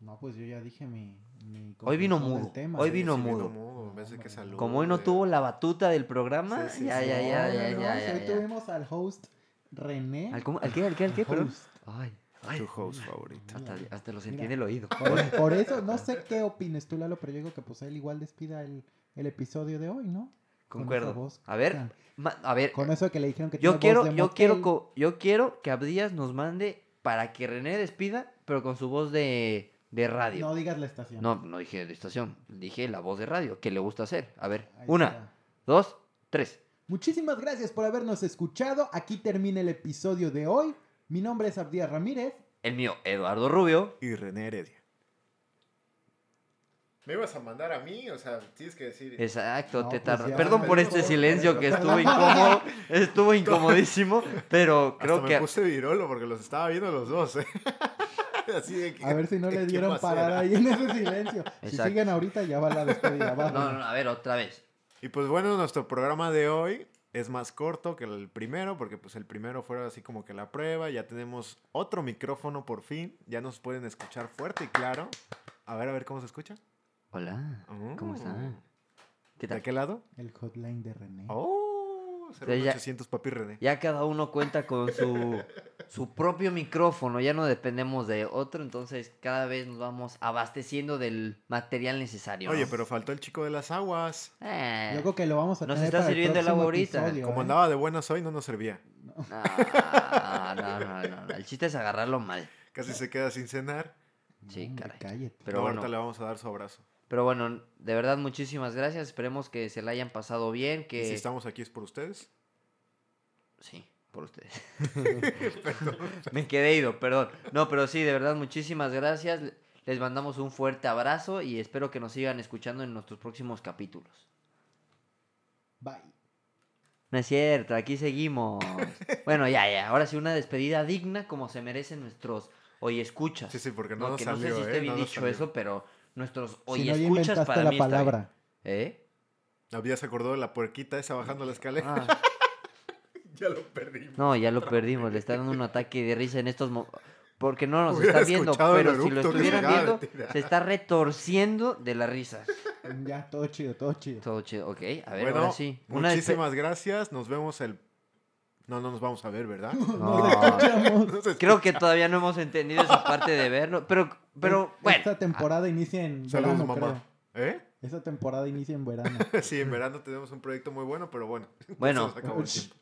No, pues yo ya dije mi. mi Hoy vino mudo. tema. Hoy Sí, vino sí, mudo. mudo, Que como hoy no tuvo la batuta del programa, Sí, sí, ya, sí. ya, ya, ya, no, ya, no, ya, Hoy tuvimos al host René. ¿Al, cómo- al qué, al qué, al qué, Al perdón? host. Ay, ay. Tu host favorito. Hasta, hasta lo Mira. sentí en el oído. Por, (laughs) por eso, no sé qué opines tú, Lalo, pero yo digo que pues él igual despida el, el episodio de hoy, ¿no? Con Concuerdo. voz A ver, ma- a ver, Con eso que le dijeron que yo tiene quiero, voz de yo quiero, motel. yo quiero que Abdías nos mande para que René despida, pero con su voz de, de radio. No digas la estación. No, no dije de estación, dije la voz de radio, que le gusta hacer. A ver, Ahí una, está. dos, tres. Muchísimas gracias por habernos escuchado. Aquí termina el episodio de hoy. Mi nombre es Abdías Ramírez. El mío, Eduardo Rubio. Y René Heredia. ¿Me ibas a mandar a mí? O sea, tienes que decir. Exacto, No, te pues ya. Perdón por este silencio que estuvo incómodo, estuvo incomodísimo, pero Hasta creo me que puse virolo porque los estaba viendo los dos, ¿eh? (laughs) (laughs) Así de que. A ver si no (laughs) le ¿quién dieron parar ahí en ese silencio. (laughs) Si siguen ahorita, ya va la despedida. va. No, no, no, a ver, otra vez. Y pues bueno, nuestro programa de hoy es más corto que el primero, porque pues el primero fue así como que la prueba. Ya tenemos otro micrófono por fin. Ya nos pueden escuchar fuerte y claro. A ver, a ver cómo se escucha. Hola, ¿cómo Oh. están? ¿Qué ¿De qué lado? El hotline de René. Oh, Ya- 0800 papi René. Ya cada uno cuenta con su, su propio micrófono, ya no dependemos de otro, entonces cada vez nos vamos abasteciendo del material necesario. Oye, pero faltó el chico de las aguas. Eh, Yo creo que lo vamos a Nos tener está para sirviendo el agua próximo ahorita. episodio, Como ¿eh? andaba de buenas hoy, no nos servía. no, no, no, no, El chiste es agarrarlo mal. Casi se queda sin cenar. Sí, caray. cállate. Pero No, bueno, ahorita le vamos a dar su abrazo. Pero bueno, de verdad muchísimas gracias. Esperemos que se la hayan pasado bien, que Y si estamos aquí es por ustedes. Sí, por ustedes. (laughs) Me quedé ido, perdón. No, pero sí, de verdad, muchísimas gracias. Les mandamos un fuerte abrazo y espero que nos sigan escuchando en nuestros próximos capítulos. Bye. No es cierto, aquí seguimos. Bueno, ya, ya. Ahora sí, una despedida digna como se merecen nuestros hoy escuchas. Sí, sí, porque no, No, que salió, no sé si esté ¿eh? bien No nos dicho salió. eso, pero nuestros hoy Si no, escuchas inventaste para la mí palabra. ¿Eh? Había se acordó de la puerquita esa bajando la escalera. Ah, (laughs) ya lo perdimos. no, ya lo perdimos. Le está dando un ataque de risa en estos momentos. Porque no nos Hubiera está viendo, pero si lo estuvieran viendo, se está retorciendo de la risa. Ya, todo chido, todo chido. Todo chido, ok. A ver, bueno, ahora sí. Una muchísimas gracias. Nos vemos el... No, no nos vamos a ver, ¿verdad? (laughs) No. No (laughs) creo que todavía no hemos entendido esa parte de verlo. Pero, pero, bueno. Esta temporada inicia en Saludos, verano, mamá. ¿Eh? Esta temporada inicia en verano. (laughs) Sí, en verano tenemos un proyecto muy bueno, pero bueno. Bueno,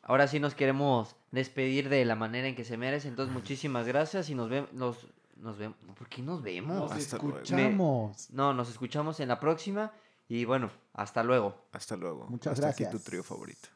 ahora sí nos queremos despedir de la manera en que se merece. Entonces, muchísimas gracias y nos vemos. Nos, nos vemos. ¿Por qué nos vemos? Nos escuchamos. No, nos escuchamos en la próxima. Y bueno, hasta luego. Hasta luego. Muchas Hasta aquí gracias. tu trío favorito.